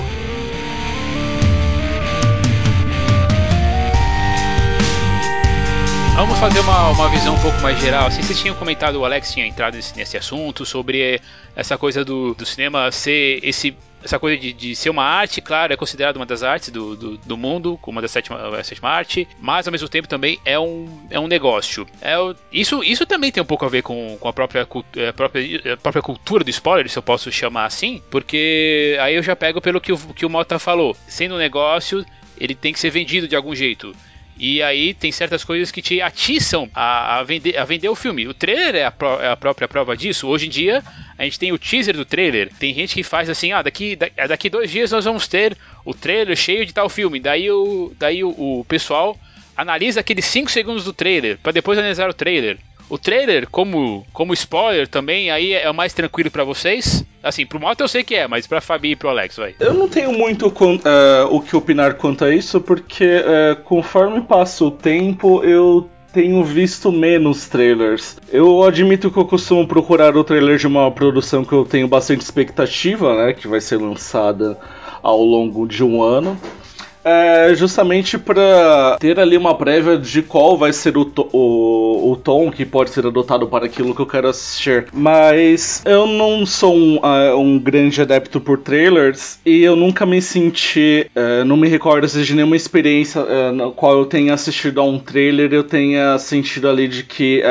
Vamos fazer uma, uma visão um pouco mais geral. Assim, vocês tinham comentado, o Alex tinha entrado nesse, nesse assunto, sobre essa coisa do, do cinema ser esse essa coisa de, de, ser uma arte, claro, é considerada uma das artes do, do, do mundo, como uma da sétima, sétima arte, mas ao mesmo tempo também é um, é um negócio. É, isso, isso também tem um pouco a ver com, com a, própria, a, própria, a própria cultura do spoiler, se eu posso chamar assim, porque aí eu já pego pelo que o, que o Mota falou. Sendo um negócio, ele tem que ser vendido de algum jeito. E aí tem certas coisas que te atiçam a, a, vender, a vender o filme. O trailer é a, pro, é a, própria prova disso. Hoje em dia, a gente tem o teaser do trailer. Tem gente que faz assim, ah, daqui, daqui dois dias nós vamos ter o trailer cheio de tal filme. Daí o, daí o, o pessoal analisa aqueles 5 segundos do trailer, para depois analisar o trailer. O trailer, como, como spoiler também, aí é mais tranquilo para vocês? Assim, pro Mota eu sei que é, mas pra Fabi e pro Alex, vai. Eu não tenho muito uh, o que opinar quanto a isso, porque uh, conforme passa o tempo, eu tenho visto menos trailers. Eu admito que eu costumo procurar o trailer de uma produção que eu tenho bastante expectativa, né? Que vai ser lançada ao longo de um ano é justamente para ter ali uma prévia de qual vai ser o, to o, o, tom que pode ser adotado para aquilo que eu quero assistir. Mas eu não sou um, uh, um grande adepto por trailers e eu nunca me senti, uh, não me recordo de nenhuma experiência uh, na qual eu tenha assistido a um trailer eu tenha sentido ali de que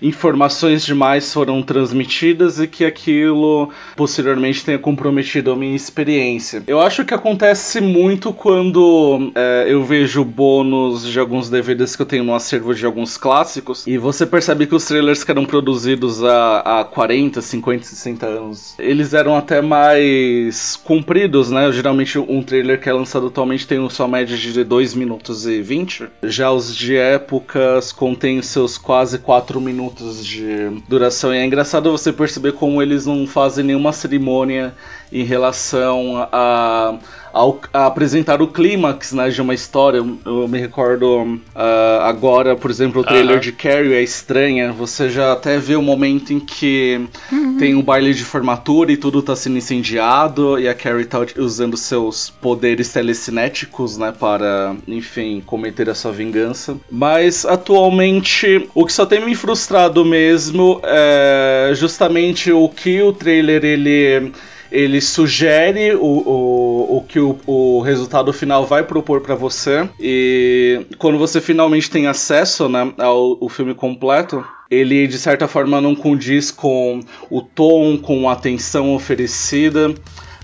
informações demais foram transmitidas e que aquilo posteriormente tenha comprometido a minha experiência. Eu acho que acontece muito quando é, eu vejo bônus de alguns DVDs que eu tenho no acervo de alguns clássicos, e você percebe que os trailers que eram produzidos há, há 40, 50, 60 anos, eles eram até mais compridos, né? Geralmente um trailer que é lançado atualmente tem sua média de 2 minutos e 20. Já os de épocas contêm seus quase 4 minutos de duração. E é engraçado você perceber como eles não fazem nenhuma cerimônia em relação a, ao, a apresentar o clímax né, de uma história. Eu me recordo uh, agora, por exemplo, o trailer de Carrie é estranha. Você já até vê o momento em que uhum. tem um baile de formatura e tudo está sendo incendiado e a Carrie está usando seus poderes telecinéticos né, para, enfim, cometer a sua vingança. Mas atualmente o que só tem me frustrado mesmo é justamente o que o trailer ele ele sugere o, o, o que o, o resultado final vai propor para você. E quando você finalmente tem acesso né, ao o filme completo, ele de certa forma não condiz com o tom, com a atenção oferecida.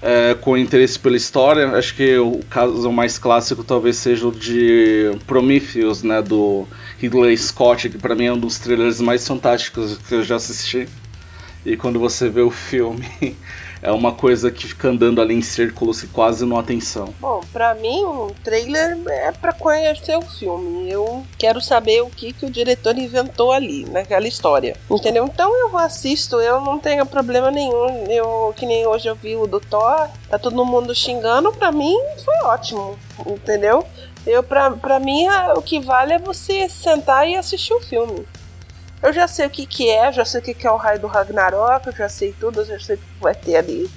É, com interesse pela história. Acho que o caso mais clássico talvez seja o de Prometheus, né, do Ridley Scott, que para mim é um dos trailers mais fantásticos que eu já assisti. E quando você vê o filme, (laughs) é uma coisa que fica andando ali em círculos e quase não atenção. Bom, para mim, um trailer é para conhecer o filme. Eu quero saber o que, que o diretor inventou ali, naquela história. Entendeu? Então eu assisto, eu não tenho problema nenhum. Eu, que nem hoje eu vi o do Thor, tá todo mundo xingando, pra mim foi ótimo. Entendeu? Eu, pra, pra mim, o que vale é você sentar e assistir o filme. Eu já sei o que, que é, já sei o que, que é o raio do Ragnarok, eu já sei tudo, eu já sei o que vai ter ali.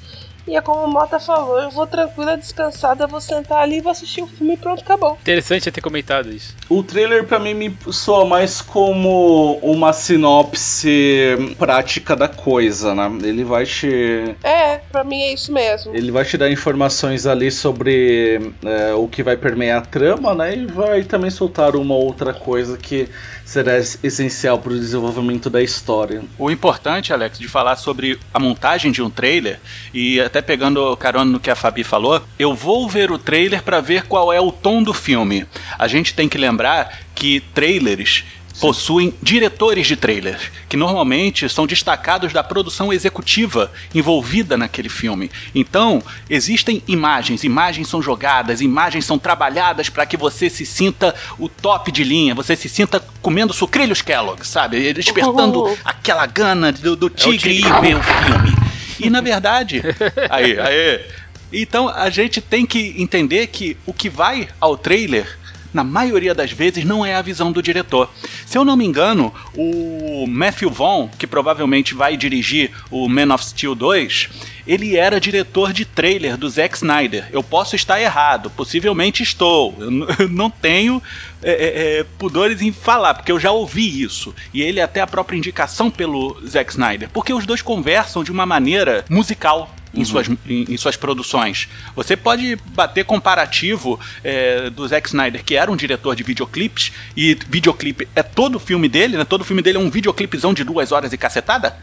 E é como o Mota falou, eu vou tranquila, descansada, vou sentar ali, vou assistir o filme e pronto, acabou. Interessante ter comentado isso. O trailer para mim me soa mais como uma sinopse prática da coisa, né? Ele vai te. É, pra mim é isso mesmo. Ele vai te dar informações ali sobre é, o que vai permear a trama, né? E vai também soltar uma outra coisa que será essencial para o desenvolvimento da história. O importante, Alex, de falar sobre a montagem de um trailer e até pegando carona no que a Fabi falou, eu vou ver o trailer para ver qual é o tom do filme. A gente tem que lembrar que trailers possuem diretores de trailer, que normalmente são destacados da produção executiva envolvida naquele filme. Então, existem imagens, imagens são jogadas, imagens são trabalhadas para que você se sinta o top de linha, você se sinta comendo sucrilhos Kellogg, sabe? Despertando uhum. aquela gana do, do tigre, é tigre e ver o filme. E na (laughs) verdade, aí, aí. Então a gente tem que entender que o que vai ao trailer na maioria das vezes, não é a visão do diretor. Se eu não me engano, o Matthew Vaughn, que provavelmente vai dirigir o Man of Steel 2, ele era diretor de trailer do Zack Snyder. Eu posso estar errado, possivelmente estou. Eu (laughs) não tenho é, é, é, pudores em falar, porque eu já ouvi isso. E ele até a própria indicação pelo Zack Snyder. Porque os dois conversam de uma maneira musical em, uhum. suas, em, em, suas produções. Você pode bater comparativo é, do Zack Snyder, que era um diretor de videoclipes, e videoclipe é todo o filme dele, né? Todo o filme dele é um videoclipezão de duas horas e cacetada.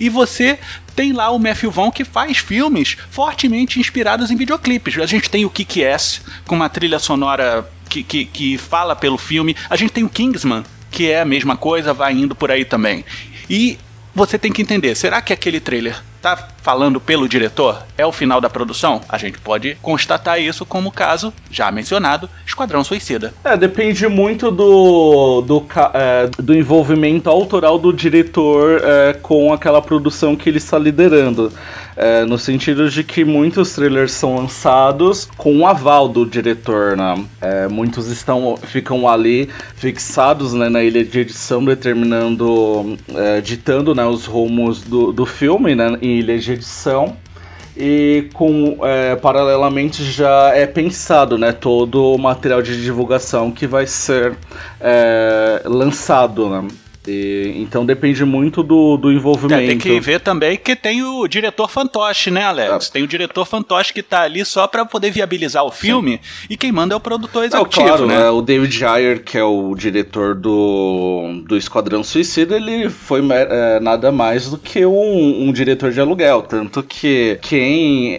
E você tem lá o Matthew Vaughn que faz filmes fortemente inspirados em videoclipes. A gente tem o Kick-Ass, com uma trilha sonora que, que, que fala pelo filme. A gente tem o Kingsman, que é a mesma coisa, vai indo por aí também. E você tem que entender, será que aquele trailer tá falando pelo diretor? É o final da produção? A gente pode constatar isso como o caso, já mencionado, Esquadrão Suicida. É, depende muito do, do, é, do envolvimento autoral do diretor é, com aquela produção que ele está liderando. É, no sentido de que muitos trailers são lançados com o aval do diretor, né? É, muitos estão, ficam ali fixados né, na ilha de edição, determinando, é, ditando né, os rumos do, do filme né, em ilha de edição e com é, paralelamente já é pensado né, todo o material de divulgação que vai ser é, lançado. Né? E, então depende muito do, do envolvimento. É, tem que ver também que tem o diretor fantoche, né, Alex? É. Tem o diretor fantoche que tá ali só para poder viabilizar o filme Sim. e quem manda é o produtor executivo, Não, claro, né? É, o David Ayer, que é o diretor do, do Esquadrão Suicida, ele foi é, nada mais do que um, um diretor de aluguel. Tanto que quem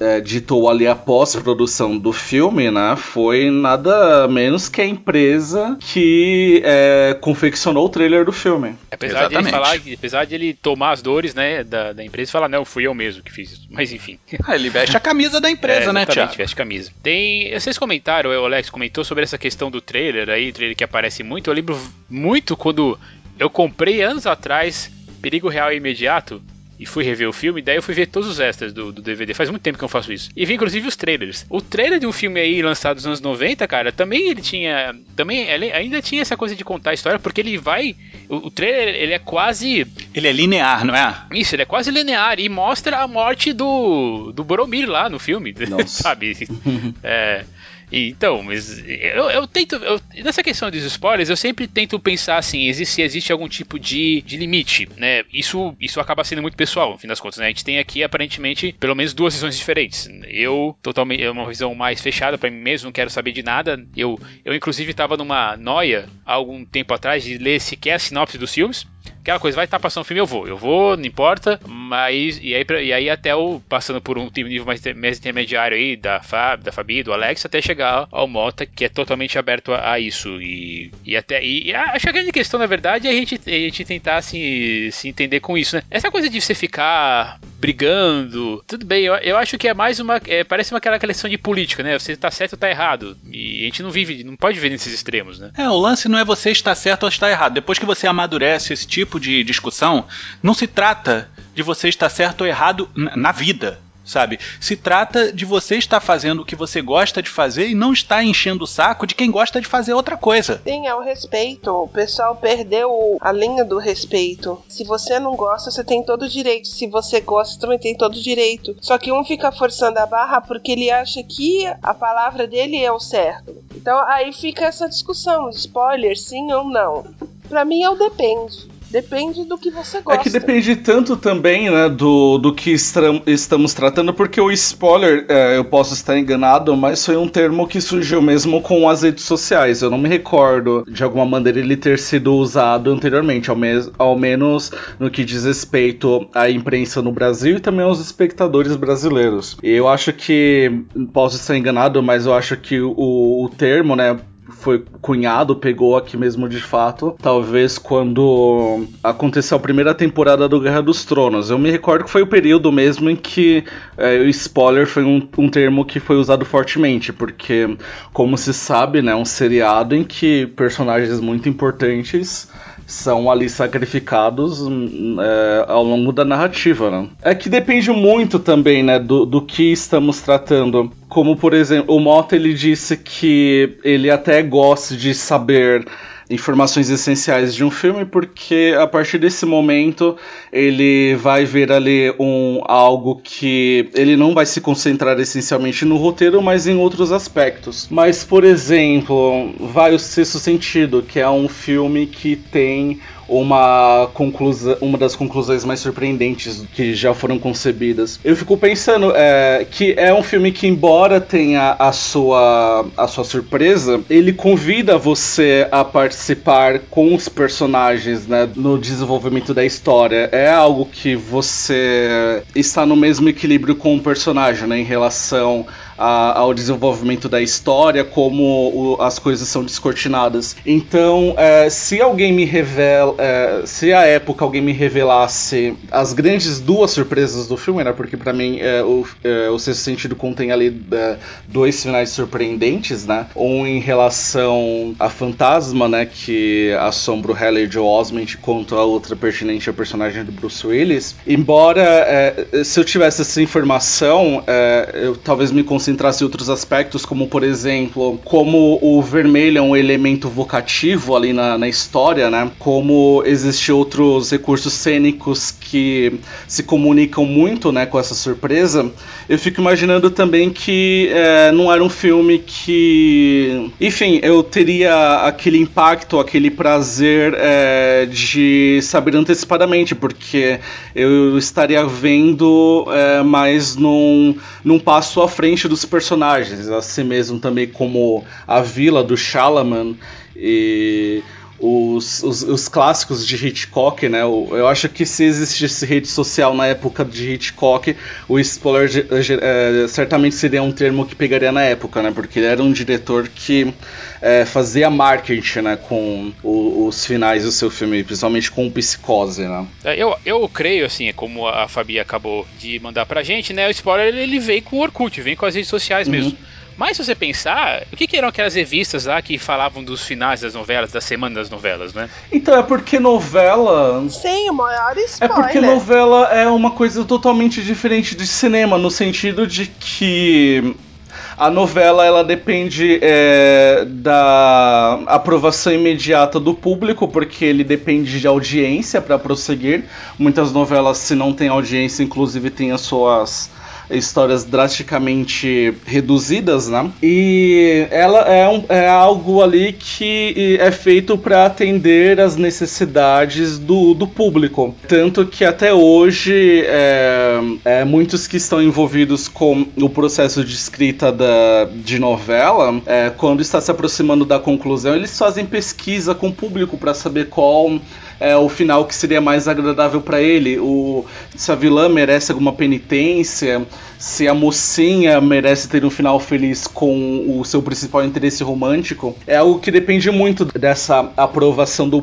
é, ditou ali a pós-produção do filme, né, foi nada menos que a empresa que é, confeccionou o trailer do filme. Apesar de, ele falar, apesar de ele tomar as dores né, da, da empresa e falar, não, fui eu mesmo que fiz isso. (laughs) Mas enfim. Ah, ele veste a camisa da empresa, é, né, Tiago? veste a camisa. Tem, vocês comentaram, o Alex comentou sobre essa questão do trailer aí, trailer que aparece muito. Eu lembro muito quando eu comprei anos atrás Perigo Real e Imediato e fui rever o filme, daí eu fui ver todos os extras do, do, DVD. Faz muito tempo que eu faço isso. E vi inclusive os trailers. O trailer de um filme aí lançado nos anos 90, cara, também ele tinha. Também ele ainda tinha essa coisa de contar a história, porque ele vai. O, o trailer, ele é quase. Ele é linear, não é? Isso, ele é quase linear. E mostra a morte do. do Boromir lá no filme. (laughs) Sabe? (laughs) é. Então, mas eu, eu tento. Eu, nessa questão dos spoilers, eu sempre tento pensar assim: existe, se existe algum tipo de, de limite, né? Isso, isso acaba sendo muito pessoal, no fim das contas, né? A gente tem aqui aparentemente pelo menos duas visões diferentes. Eu, totalmente, é uma visão mais fechada para mim mesmo, não quero saber de nada. Eu, eu inclusive, estava numa noia há algum tempo atrás de ler sequer a sinopse dos filmes aquela coisa, vai estar tá passando o filme, eu vou, eu vou, não importa, mas e aí, e aí até o passando por um nível mais, mais intermediário aí da Fab, da Fabi, do Alex, até chegar ao Mota, que é totalmente aberto a, a isso e, e até e, e acho que a grande questão na verdade é a gente, a gente tentar se, se entender com isso, né? Essa coisa de você ficar brigando, tudo bem, eu, eu acho que é mais uma, é, parece uma aquela questão de política, né? Você tá certo ou tá errado e a gente não vive, não pode viver nesses extremos, né? É, o lance não é você estar certo ou estar errado. Depois que você amadurece esse tipo de discussão, não se trata de você estar certo ou errado na vida sabe? Se trata de você estar fazendo o que você gosta de fazer e não estar enchendo o saco de quem gosta de fazer outra coisa. Sim, é o respeito. O pessoal perdeu a linha do respeito. Se você não gosta, você tem todo o direito. Se você gosta, também tem todo o direito. Só que um fica forçando a barra porque ele acha que a palavra dele é o certo. Então aí fica essa discussão: spoiler, sim ou não. Pra mim é o depende. Depende do que você gosta. É que depende tanto também, né, do, do que estamos tratando, porque o spoiler, é, eu posso estar enganado, mas foi um termo que surgiu mesmo com as redes sociais. Eu não me recordo de alguma maneira ele ter sido usado anteriormente, ao, me ao menos no que diz respeito à imprensa no Brasil e também aos espectadores brasileiros. Eu acho que, posso estar enganado, mas eu acho que o, o termo, né, foi cunhado, pegou aqui mesmo de fato, talvez quando aconteceu a primeira temporada do Guerra dos Tronos. Eu me recordo que foi o período mesmo em que é, o spoiler foi um, um termo que foi usado fortemente, porque, como se sabe, né, um seriado em que personagens muito importantes são ali sacrificados hum, é, ao longo da narrativa, né? É que depende muito também, né, do, do que estamos tratando. Como, por exemplo, o Mota ele disse que ele até gosta de saber informações essenciais de um filme, porque a partir desse momento ele vai ver ali um algo que ele não vai se concentrar essencialmente no roteiro, mas em outros aspectos. Mas, por exemplo, vai o sexto sentido, que é um filme que tem uma conclusão, uma das conclusões mais surpreendentes que já foram concebidas. Eu fico pensando é, que é um filme que, embora tenha a sua, a sua surpresa, ele convida você a participar com os personagens né, no desenvolvimento da história. É algo que você está no mesmo equilíbrio com o personagem né, em relação a, ao desenvolvimento da história, como o, as coisas são descortinadas. Então, é, se alguém me revela, é, se à época alguém me revelasse as grandes duas surpresas do filme, né? Porque para mim é, o, é, o Sexto Sentido contém ali é, dois finais surpreendentes, né? Um em relação a Fantasma, né? Que assombra o Haley Joe Osment, quanto a outra pertinente ao personagem do Bruce Willis. Embora é, se eu tivesse essa informação, é, eu talvez me considerasse concentrasse em outros aspectos, como por exemplo, como o vermelho é um elemento vocativo ali na, na história, né? Como existem outros recursos cênicos que se comunicam muito, né, com essa surpresa. Eu fico imaginando também que é, não era um filme que, enfim, eu teria aquele impacto, aquele prazer é, de saber antecipadamente, porque eu estaria vendo é, mais num, num passo à frente dos personagens, assim mesmo também como a vila do Shalaman e os, os, os, clássicos de Hitchcock, né? Eu acho que se existisse rede social na época de Hitchcock, o spoiler é, certamente seria um termo que pegaria na época, né? Porque ele era um diretor que é, fazia marketing, né? Com o, os finais do seu filme, principalmente com o Psicose, né? É, eu, eu creio, assim, como a Fabi acabou de mandar pra gente, né? O spoiler ele veio com o Orkut, vem com as redes sociais uhum. mesmo. Mas se você pensar, o que, que, eram aquelas revistas lá que falavam dos finais das novelas, da semana das novelas, né? Então, é porque novela. Sim, o maior spoiler. É porque novela é uma coisa totalmente diferente de cinema, no sentido de que a novela ela depende é, da aprovação imediata do público, porque ele depende de audiência para prosseguir. Muitas novelas, se não tem audiência, inclusive tem as suas histórias drasticamente reduzidas, né? E ela é, um, é algo ali que é feito para atender as necessidades do, do público. Tanto que até hoje é, é, muitos que estão envolvidos com o processo de escrita da, de novela, é, quando está se aproximando da conclusão, eles fazem pesquisa com o público para saber qual é, o final que seria mais agradável para ele. O, se a vilã merece alguma penitência, se a mocinha merece ter um final feliz com o seu principal interesse romântico. É algo que depende muito dessa aprovação do,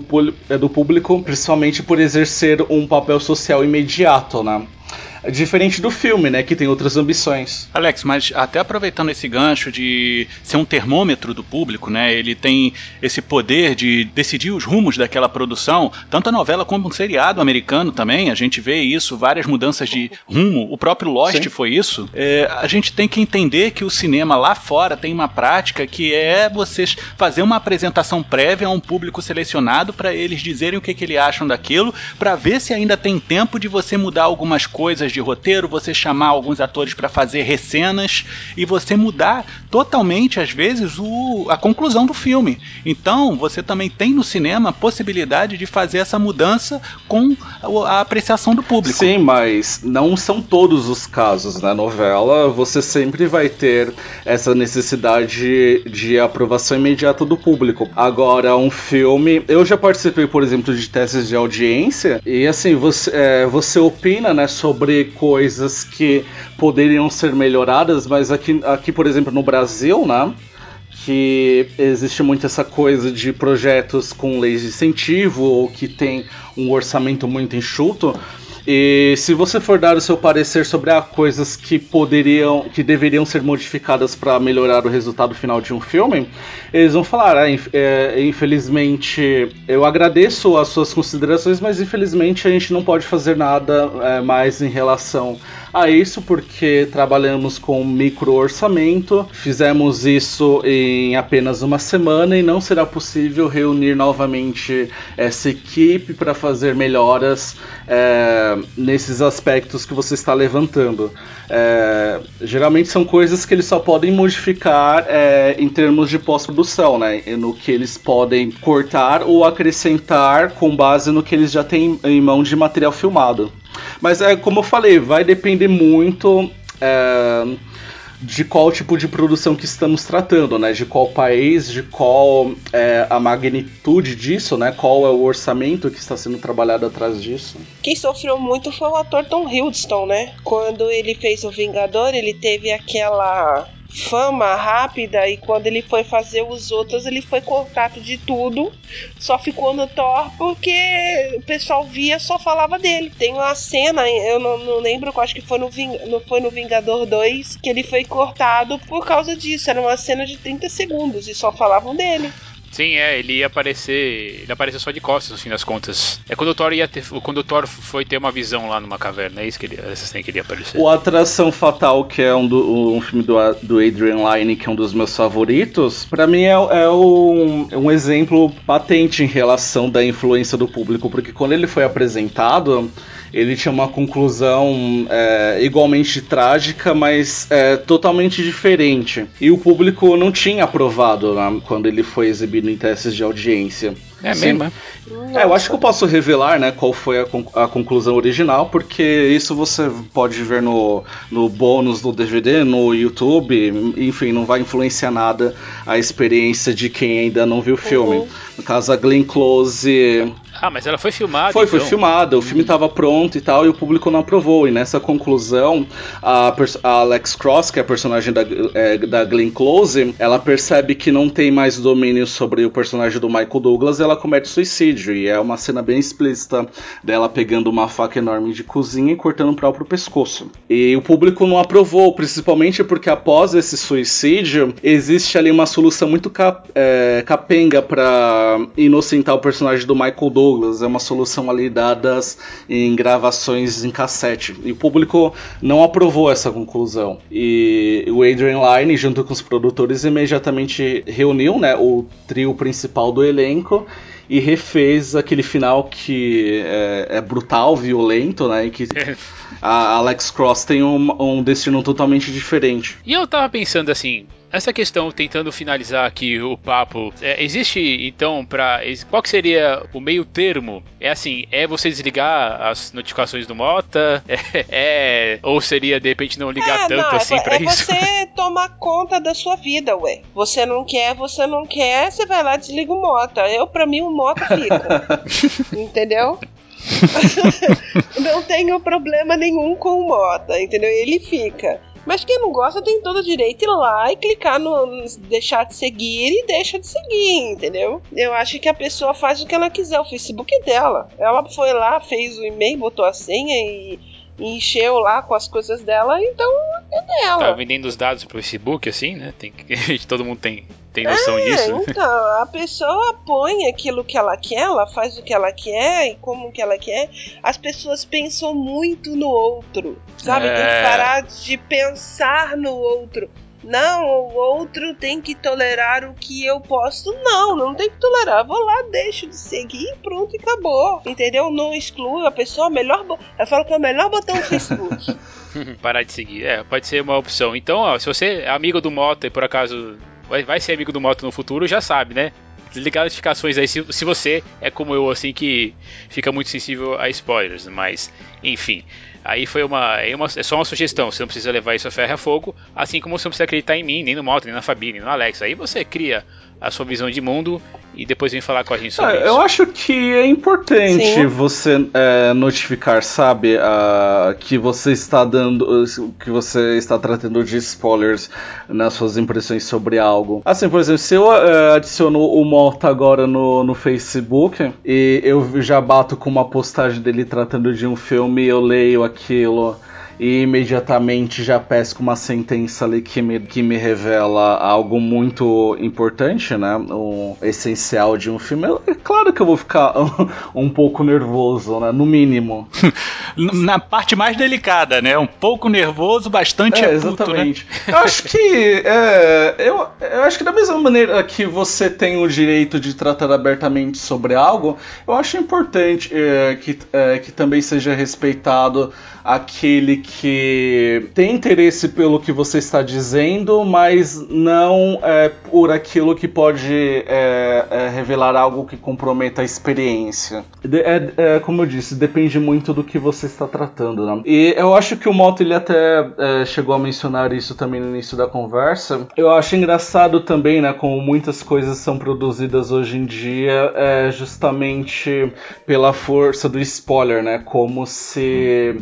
do público, principalmente por exercer um papel social imediato, né? Diferente do filme, né? Que tem outras ambições. Alex, mas até aproveitando esse gancho de ser um termômetro do público, né? Ele tem esse poder de decidir os rumos daquela produção, tanto a novela como um seriado americano também. A gente vê isso, várias mudanças de rumo. O próprio Lost Sim. foi isso. É, a gente tem que entender que o cinema lá fora tem uma prática que é vocês fazer uma apresentação prévia a um público selecionado para eles dizerem o que, que eles acham daquilo, para ver se ainda tem tempo de você mudar algumas coisas de roteiro, você chamar alguns atores para fazer recenas e você mudar totalmente, às vezes, o, a conclusão do filme. Então, você também tem no cinema a possibilidade de fazer essa mudança com a, apreciação do público. Sim, mas não são todos os casos. Na novela, você sempre vai ter essa necessidade de aprovação imediata do público. Agora, um filme. Eu já participei, por exemplo, de testes de audiência, e assim, você, é, você opina né, sobre coisas que poderiam ser melhoradas, mas aqui, aqui por exemplo, no Brasil, né? que existe muito essa coisa de projetos com leis de incentivo ou que tem um orçamento muito enxuto. E se você for dar o seu parecer sobre as coisas que poderiam, que deveriam ser modificadas para melhorar o resultado final de um filme, eles vão falar: ah, é, infelizmente, eu agradeço as suas considerações, mas infelizmente a gente não pode fazer nada é, mais em relação a isso porque trabalhamos com micro orçamento, fizemos isso em apenas uma semana e não será possível reunir novamente essa equipe para fazer melhoras é, nesses aspectos que você está levantando. É, geralmente são coisas que eles só podem modificar é, em termos de pós-produção, né? No que eles podem cortar ou acrescentar com base no que eles já têm em mão de material filmado. Mas é como eu falei, vai depender muito é, de qual tipo de produção que estamos tratando, né? De qual país, de qual é, a magnitude disso, né? Qual é o orçamento que está sendo trabalhado atrás disso. Quem sofreu muito foi o ator Tom Hiddleston, né? Quando ele fez o Vingador, ele teve aquela fama rápida e quando ele foi fazer os outros, ele foi cortado de tudo. Só ficou no Thor porque o pessoal via, só falava dele. Tem uma cena, eu não, não lembro, acho que foi no, Ving, não foi no Vingador 2, que ele foi cortado por causa disso. Era uma cena de 30 segundos e só falavam dele. Sim, é, ele ia aparecer. Ele apareceu só de costas, no fim das contas. É quando o Thor ia ter. Quando o Thor foi ter uma visão lá numa caverna, é isso que ele, essa cena que ele ia aparecer. O Atração Fatal, que é um, do, um filme do, do Adrian Lyne, que é um dos meus favoritos, para mim é, é um, um exemplo patente em relação da influência do público, porque quando ele foi apresentado ele tinha uma conclusão é, igualmente trágica, mas é, totalmente diferente. E o público não tinha aprovado né, quando ele foi exibido em testes de audiência. É mesmo, é? É, eu acho que eu posso revelar, né, qual foi a, a, conclusão original, porque isso você pode ver no, no bônus do DVD, no YouTube, enfim, não vai influenciar nada a experiência de quem ainda não viu o filme. Uhum. No caso, a Glenn Close ah, mas ela foi filmada. Foi, então. foi filmada. O filme estava pronto e tal, e o público não aprovou. E nessa conclusão, a, a Alex Cross, que é a personagem da, é, da Glenn Close, ela percebe que não tem mais domínio sobre o personagem do Michael Douglas e ela comete suicídio. E é uma cena bem explícita dela pegando uma faca enorme de cozinha e cortando o próprio pescoço. E o público não aprovou, principalmente porque após esse suicídio, existe ali uma solução muito cap, é, capenga para inocentar o personagem do Michael Douglas Douglas, é uma solução ali dadas em gravações em cassete. E o público não aprovou essa conclusão. E o Adrian Lyne, junto com os produtores, imediatamente reuniu né, o trio principal do elenco e refez aquele final que é, é brutal, violento, né? E que (laughs) a Alex Cross tem um, um destino totalmente diferente. E eu tava pensando assim, essa questão, tentando finalizar aqui o papo, é, existe então para qual que seria o meio termo? É assim, é você desligar as notificações do Mota? (laughs) É, é ou seria de repente não ligar é, tanto não, assim é, para isso? É você (laughs) tomar conta da sua vida, ué. Você não quer, você não quer, você vai lá e desliga o Mota. Eu para mim o Mota fica. (laughs) Entendeu? não tenho problema nenhum com o Mota, entendeu? Ele fica. Mas quem não gosta tem todo o direito de ir lá e clicar no deixar de seguir e deixa de seguir, entendeu? Eu acho que a pessoa faz o que ela quiser, o Facebook é dela. Ela foi lá, fez o e-mail, botou a senha e encheu lá com as coisas dela, então é dela. Tá vendendo os dados pro Facebook, assim, né? Tem que, (laughs) todo mundo tem, tem noção é, disso. Né? Então, a pessoa põe aquilo que ela quer, ela faz o que ela quer e como que ela quer. As pessoas pensam muito no outro, sabe? É... Tem que é. parar de pensar no outro. Não, o outro tem que tolerar o que eu posto. Não, não tem que tolerar. Vou lá, deixo de seguir, pronto e acabou. Entendeu? Não excluo a pessoa. Melhor, eu falo que é o melhor botão do Facebook. (laughs) Parar de seguir. É, pode ser uma opção. Então, ó, se você é amigo do Moto e por acaso vai, vai ser amigo do Moto no futuro, já sabe, né? Desligar as notificações aí se, se você é como eu, assim, que fica muito sensível a spoilers. Mas, enfim. Aí foi uma é, uma. é, só uma sugestão, você não precisa levar isso a ferro a fogo, assim como você não precisa acreditar em mim, nem no Malta, nem na Fabi, nem no Alex. Aí você cria a sua visão de mundo e depois vem falar com a gente sobre é, isso. Eu acho que é importante Sim. você é, notificar, sabe, uh, que você está dando, que você está tratando de spoilers nas suas impressões sobre algo. Assim, por exemplo, se eu uh, adiciono o Malta agora no, no Facebook e eu já bato com uma postagem dele tratando de um filme, eu leio aquilo e imediatamente já pesco uma sentença ali que me, que me revela algo muito importante, né? O essencial de um filme. É claro que eu vou ficar um, (laughs) um pouco nervoso, né? No mínimo. (laughs) Na parte mais delicada, né? Um pouco nervoso, bastante é, aputo, né? Exatamente. Né? (laughs) Eu acho que. É, eu, eu acho que da mesma maneira que você tem o direito de tratar abertamente sobre algo, eu acho importante é, que, é, que também seja respeitado aquele que tem interesse pelo que você está dizendo, mas não é, por aquilo que pode é, é, revelar algo que comprometa a experiência. De, é, é, como eu disse, depende muito do que você está tratando. Né? E eu acho que o Moto ele até é, chegou a mencionar isso também no início da conversa. Eu acho engraçado também, né, como muitas coisas são produzidas hoje em dia, é, justamente pela força do spoiler, né? Como se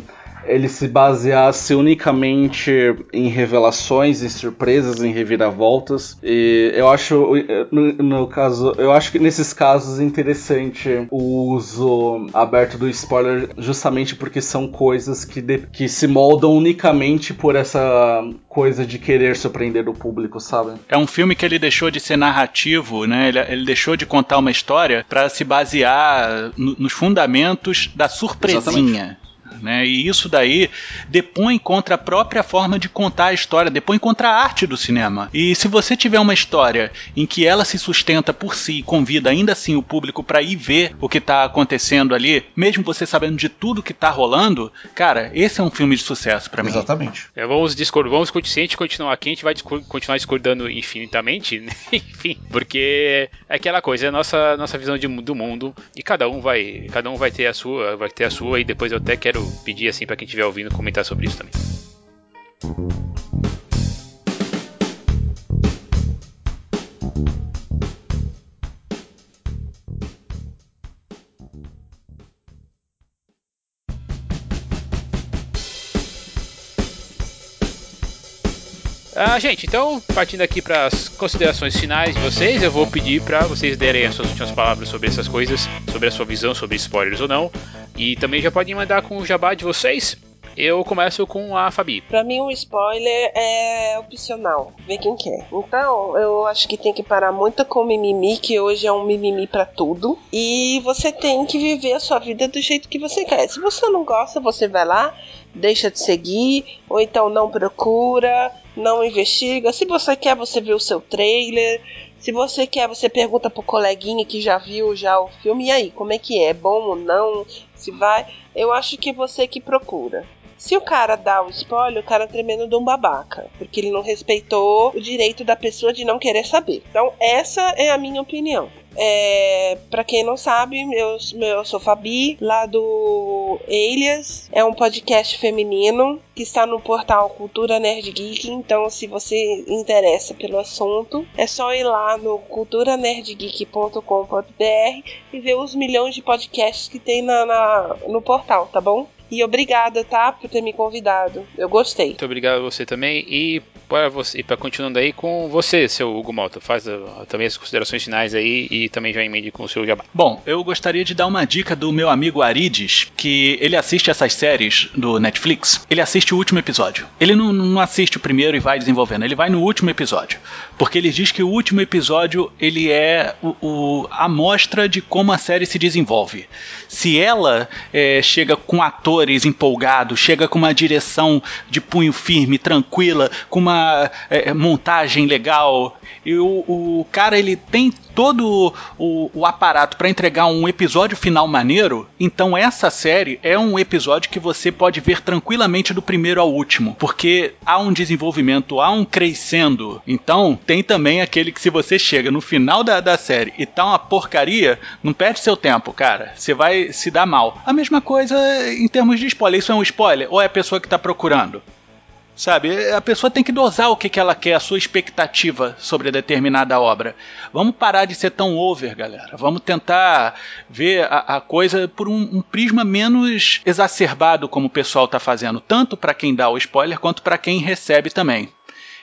ele se baseasse unicamente em revelações, em surpresas, em reviravoltas. E eu acho, no, no, caso, eu acho que nesses casos é interessante o uso aberto do spoiler, justamente porque são coisas que, de, que se moldam unicamente por essa coisa de querer surpreender o público, sabe? É um filme que ele deixou de ser narrativo, né? Ele, ele deixou de contar uma história para se basear no, nos fundamentos da surpresinha. Exatamente. Né? E isso daí depõe contra a própria forma de contar a história, depõe contra a arte do cinema. E se você tiver uma história em que ela se sustenta por si e convida ainda assim o público para ir ver o que tá acontecendo ali, mesmo você sabendo de tudo que tá rolando, cara, esse é um filme de sucesso para mim. Exatamente. É, vamos discordar, vamos gente continuar aqui, a gente vai continuar discordando infinitamente, né? (laughs) enfim, porque é aquela coisa, é a nossa, nossa visão de, do mundo e cada um vai, cada um vai ter a sua, vai ter a sua e depois eu até quero pedir assim para quem estiver ouvindo comentar sobre isso também. Ah, gente, então, partindo aqui para as considerações finais de vocês, eu vou pedir para vocês derem as suas últimas palavras sobre essas coisas, sobre a sua visão sobre spoilers ou não. E também já podem mandar com o jabá de vocês. Eu começo com a Fabi. Pra mim, um spoiler é opcional. Vê quem quer. Então, eu acho que tem que parar muito com o mimimi, que hoje é um mimimi para tudo. E você tem que viver a sua vida do jeito que você quer. Se você não gosta, você vai lá, deixa de seguir, ou então não procura, não investiga. Se você quer, você vê o seu trailer. Se você quer, você pergunta pro coleguinha que já viu já o filme. E aí, como é que é? Bom ou não? Se vai? Eu acho que é você que procura. Se o cara dá o spoiler, o cara é tremendo de um babaca. Porque ele não respeitou o direito da pessoa de não querer saber. Então, essa é a minha opinião. É, para quem não sabe, eu, eu sou Fabi, lá do Elias. É um podcast feminino que está no portal Cultura Nerd Geek. Então, se você interessa pelo assunto, é só ir lá no culturanerdgeek.com.br e ver os milhões de podcasts que tem na, na no portal, tá bom? E obrigada, tá, por ter me convidado. Eu gostei. Muito obrigado a você também. E para você, para continuando aí com você, seu Hugo Malta, faz uh, também as considerações finais aí e também já emende com o seu jabá. Bom, eu gostaria de dar uma dica do meu amigo Arides, que ele assiste essas séries do Netflix. Ele assiste o último episódio. Ele não, não assiste o primeiro e vai desenvolvendo. Ele vai no último episódio, porque ele diz que o último episódio ele é o, o a mostra de como a série se desenvolve. Se ela é, chega com ator atores empolgados, chega com uma direção de punho firme, tranquila, com uma é, montagem legal. E o, o cara ele tem todo o, o aparato para entregar um episódio final maneiro. Então essa série é um episódio que você pode ver tranquilamente do primeiro ao último, porque há um desenvolvimento, há um crescendo. Então tem também aquele que se você chega no final da, da série e tá uma porcaria, não perde seu tempo, cara. Você vai se dar mal. A mesma coisa em termos de spoiler, isso é um spoiler? Ou é a pessoa que está procurando? Sabe, a pessoa tem que dosar o que, que ela quer, a sua expectativa sobre determinada obra. Vamos parar de ser tão over, galera. Vamos tentar ver a, a coisa por um, um, prisma menos exacerbado, como o pessoal está fazendo, tanto para quem dá o spoiler quanto para quem recebe também.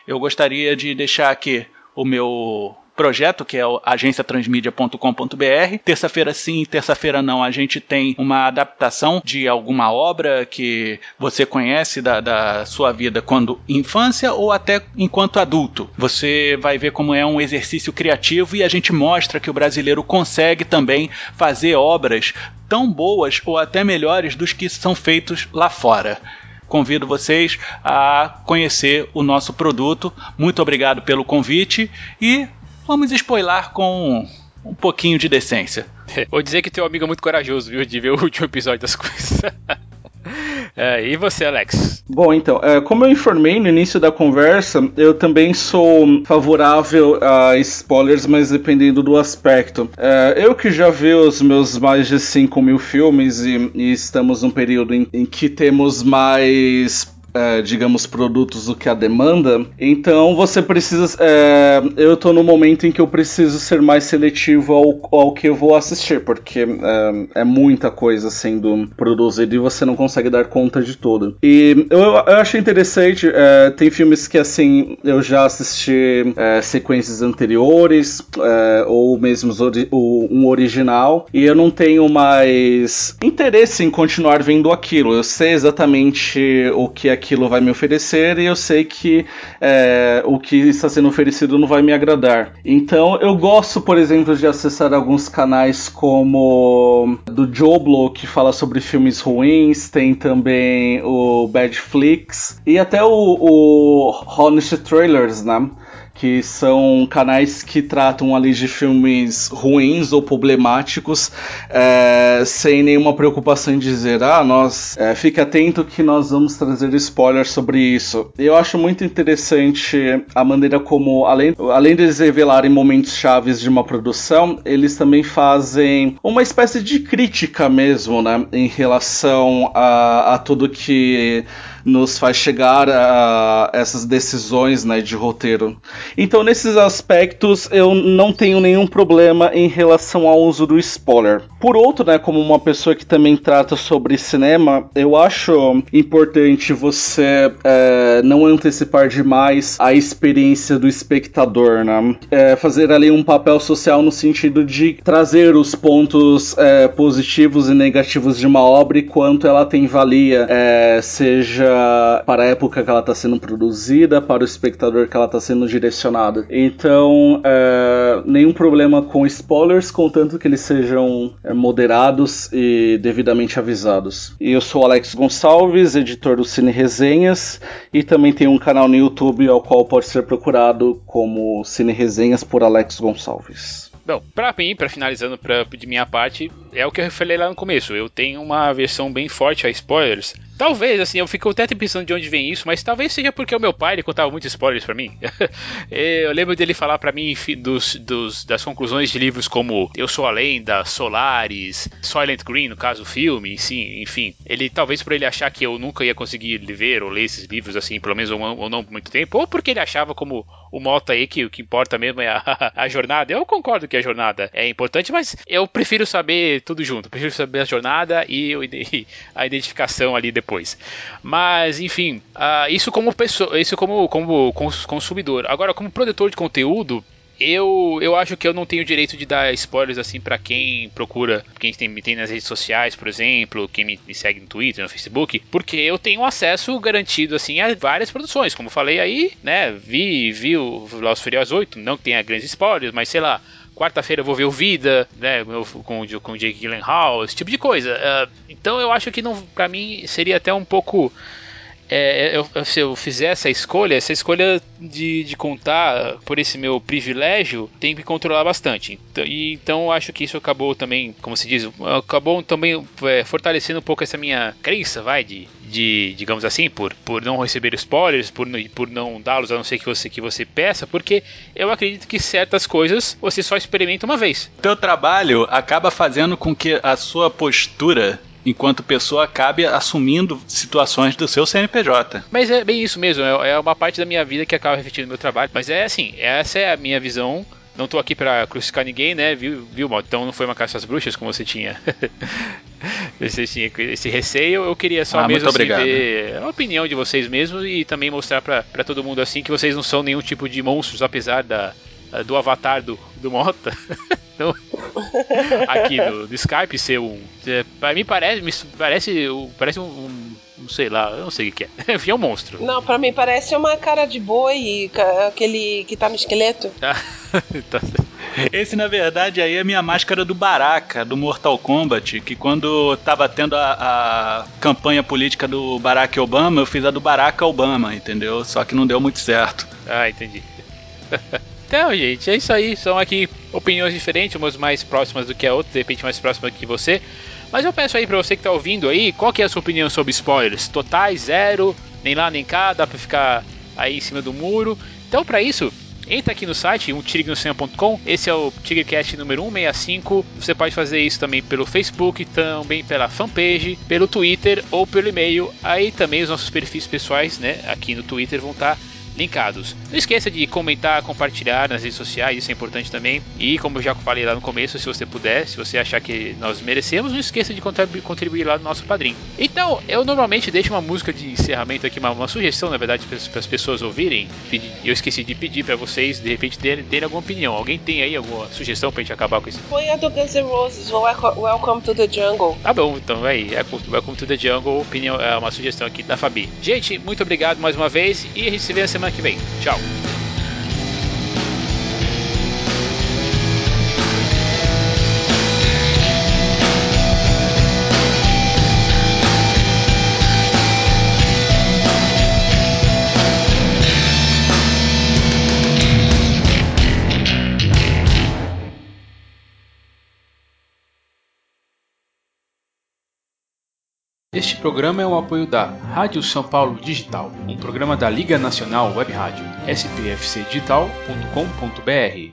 Eu gostaria de deixar aqui o meu projeto, que é o agenciatransmedia.com.br. Terça-feira sim, terça-feira não, a gente tem uma adaptação de alguma obra que você conhece da, da sua vida quando infância ou até enquanto adulto. Você vai ver como é um exercício criativo e a gente mostra que o brasileiro consegue também fazer obras tão boas ou até melhores dos que são feitos lá fora convido vocês a conhecer o nosso produto. Muito obrigado pelo convite e vamos spoiler com um pouquinho de decência. (laughs) Vou dizer que teu amigo é muito corajoso, viu, de ver o último episódio das coisas. (laughs) É, e você, Alex? Bom, então, é, como eu informei no início da conversa, eu também sou favorável a spoilers, mas dependendo do aspecto. É, eu que já vi os meus mais de 5 mil filmes e, e estamos num período em, em que temos mais é, digamos, produtos do que a demanda. Então você precisa. É, eu estou no momento em que eu preciso ser mais seletivo ao, ao que eu vou assistir, porque é, é, muita coisa sendo produzida e você não consegue dar conta de tudo. E eu, eu achei interessante, é, tem filmes que assim eu já assisti é, sequências anteriores, é, ou mesmo ori um original, e eu não tenho mais interesse em continuar vendo aquilo. Eu sei exatamente o que é aquilo vai me oferecer e eu sei que é, o que está sendo oferecido não vai me agradar. Então eu gosto, por exemplo, de acessar alguns canais como do Joblo, que fala sobre filmes ruins, tem também o Badflix e até o, o Honest Trailers, né? Que são canais que tratam ali de filmes ruins ou problemáticos, é, sem nenhuma preocupação em dizer, ah, nós é, fique atento que nós vamos trazer spoilers sobre isso. Eu acho muito interessante a maneira como, além, além de eles revelarem momentos chaves de uma produção, eles também fazem uma espécie de crítica mesmo, né, em relação a, a tudo que nos faz chegar a essas decisões né, de roteiro. Então, nesses aspectos, eu não tenho nenhum problema em relação ao uso do spoiler. Por outro, né, como uma pessoa que também trata sobre cinema, eu acho importante você é, não antecipar demais a experiência do espectador, né? É, fazer ali um papel social no sentido de trazer os pontos é, positivos e negativos de uma obra e quanto ela tem valia, é, seja para a época que ela está sendo produzida, para o espectador que ela está sendo direcionada. Então, é, nenhum problema com spoilers, contanto que eles sejam é, moderados e devidamente avisados. E eu sou Alex Gonçalves, editor do Cine Resenhas, e também tenho um canal no YouTube ao qual pode ser procurado como Cine Resenhas por Alex Gonçalves. Bom, pra mim, pra finalizando pra, de minha parte, é o que eu falei lá no começo. Eu tenho uma versão bem forte a spoilers. Talvez, assim, eu fico até pensando de onde vem isso, mas talvez seja porque o meu pai ele contava muitos spoilers para mim. (laughs) eu lembro dele falar para mim dos, dos, das conclusões de livros como Eu Sou a Lenda, Solaris, Silent Green, no caso, o filme, sim, enfim. Ele talvez por ele achar que eu nunca ia conseguir ver ou ler esses livros, assim, pelo menos ou, ou não por muito tempo, ou porque ele achava como o Mota aí que o que importa mesmo é a, (laughs) a jornada. Eu concordo que a jornada é importante, mas eu prefiro saber tudo junto. Prefiro saber a jornada (laughs) e, a identificação ali depois. Mas, enfim, uh, isso como pessoa, isso como, como consumidor. Agora, como produtor de conteúdo, eu, eu acho que eu não tenho direito de dar spoilers assim para quem procura, quem tem, me tem nas redes sociais, por exemplo, quem me, me, segue no Twitter, no Facebook, porque eu tenho acesso garantido assim a várias produções, como falei aí, né? Vi, vi o Los Furious 8, não que tenha grandes spoilers, mas sei lá, quarta-feira eu vou ver o Vida, né, com, com o Jake Gyllenhaal, esse tipo de coisa. Uh, então eu acho que não, para mim seria até um pouco é, eu, se eu fizer essa escolha, essa escolha de, de contar por esse meu privilégio tem que controlar bastante. Então, e, então acho que isso acabou também, como se diz, acabou também é, fortalecendo um pouco essa minha crença, vai, de, de digamos assim, por, por não receber spoilers, por, por não dá-los a não ser que você, que você peça, porque eu acredito que certas coisas você só experimenta uma vez. Teu trabalho acaba fazendo com que a sua postura enquanto pessoa acabe assumindo situações do seu CNPJ. Mas é bem isso mesmo, é, é uma parte da minha vida que acaba refletindo no meu trabalho. Mas é assim, essa é a minha visão não tô aqui para crucificar ninguém, né? Viu, viu, Então não foi uma caça às bruxas como você tinha. (laughs) você tinha esse receio. Eu queria só ah, mesmo assim, ver a opinião de vocês mesmos e também mostrar para todo mundo assim que vocês não são nenhum tipo de monstros, apesar da, do avatar do, do Mota. (laughs) então, (laughs) aqui do, do, Skype ser um. É, pra mim parece, me parece, parece um, um, um, sei lá, eu não sei o que é. (laughs) Enfim, é um monstro. Não, pra mim parece uma cara de boi, aquele que tá no esqueleto. (laughs) tá, tá esse, na verdade, aí é a minha máscara do Baraka, do Mortal Kombat, que quando tava tendo a, a, campanha política do Barack Obama, eu fiz a do Barack Obama, entendeu? Só que não deu muito certo. Ah, entendi. Então, gente, é isso aí. São aqui opiniões diferentes, umas mais próximas do que a outra, de repente mais próxima que você. Mas eu peço aí pra você que tá ouvindo aí, qual que é a sua opinião sobre spoilers? Totais, zero, nem lá nem cá, dá pra ficar aí em cima do muro. Então, para isso, entra aqui no site, umtigrenossenha.com. Esse é o Tigercast número 165. Você pode fazer isso também pelo Facebook, também pela fanpage, pelo Twitter ou pelo e-mail. Aí também os nossos perfis pessoais, né, aqui no Twitter vão estar tá linkados. Não esqueça de comentar, compartilhar nas redes sociais, isso é importante também. E como eu já falei lá no começo, se você puder, se você achar que nós merecemos, não esqueça de contribuir lá no nosso padrinho. Então, eu normalmente deixo uma música de encerramento aqui, uma, uma sugestão, na verdade, para as pessoas ouvirem. Eu esqueci de pedir para vocês, de repente, terem, terem alguma opinião. Alguém tem aí alguma sugestão pra gente acabar com isso? Foi a do Guns N' Roses, Welcome to the Jungle. Tá bom, então aí, é Welcome to the Jungle, opinião, é uma sugestão aqui da Fabi. Gente, muito obrigado mais uma vez e a gente se vê na semana que vem. Tchau. Este programa é o apoio da Rádio São Paulo Digital, um programa da Liga Nacional Web Rádio, spfcdigital.com.br.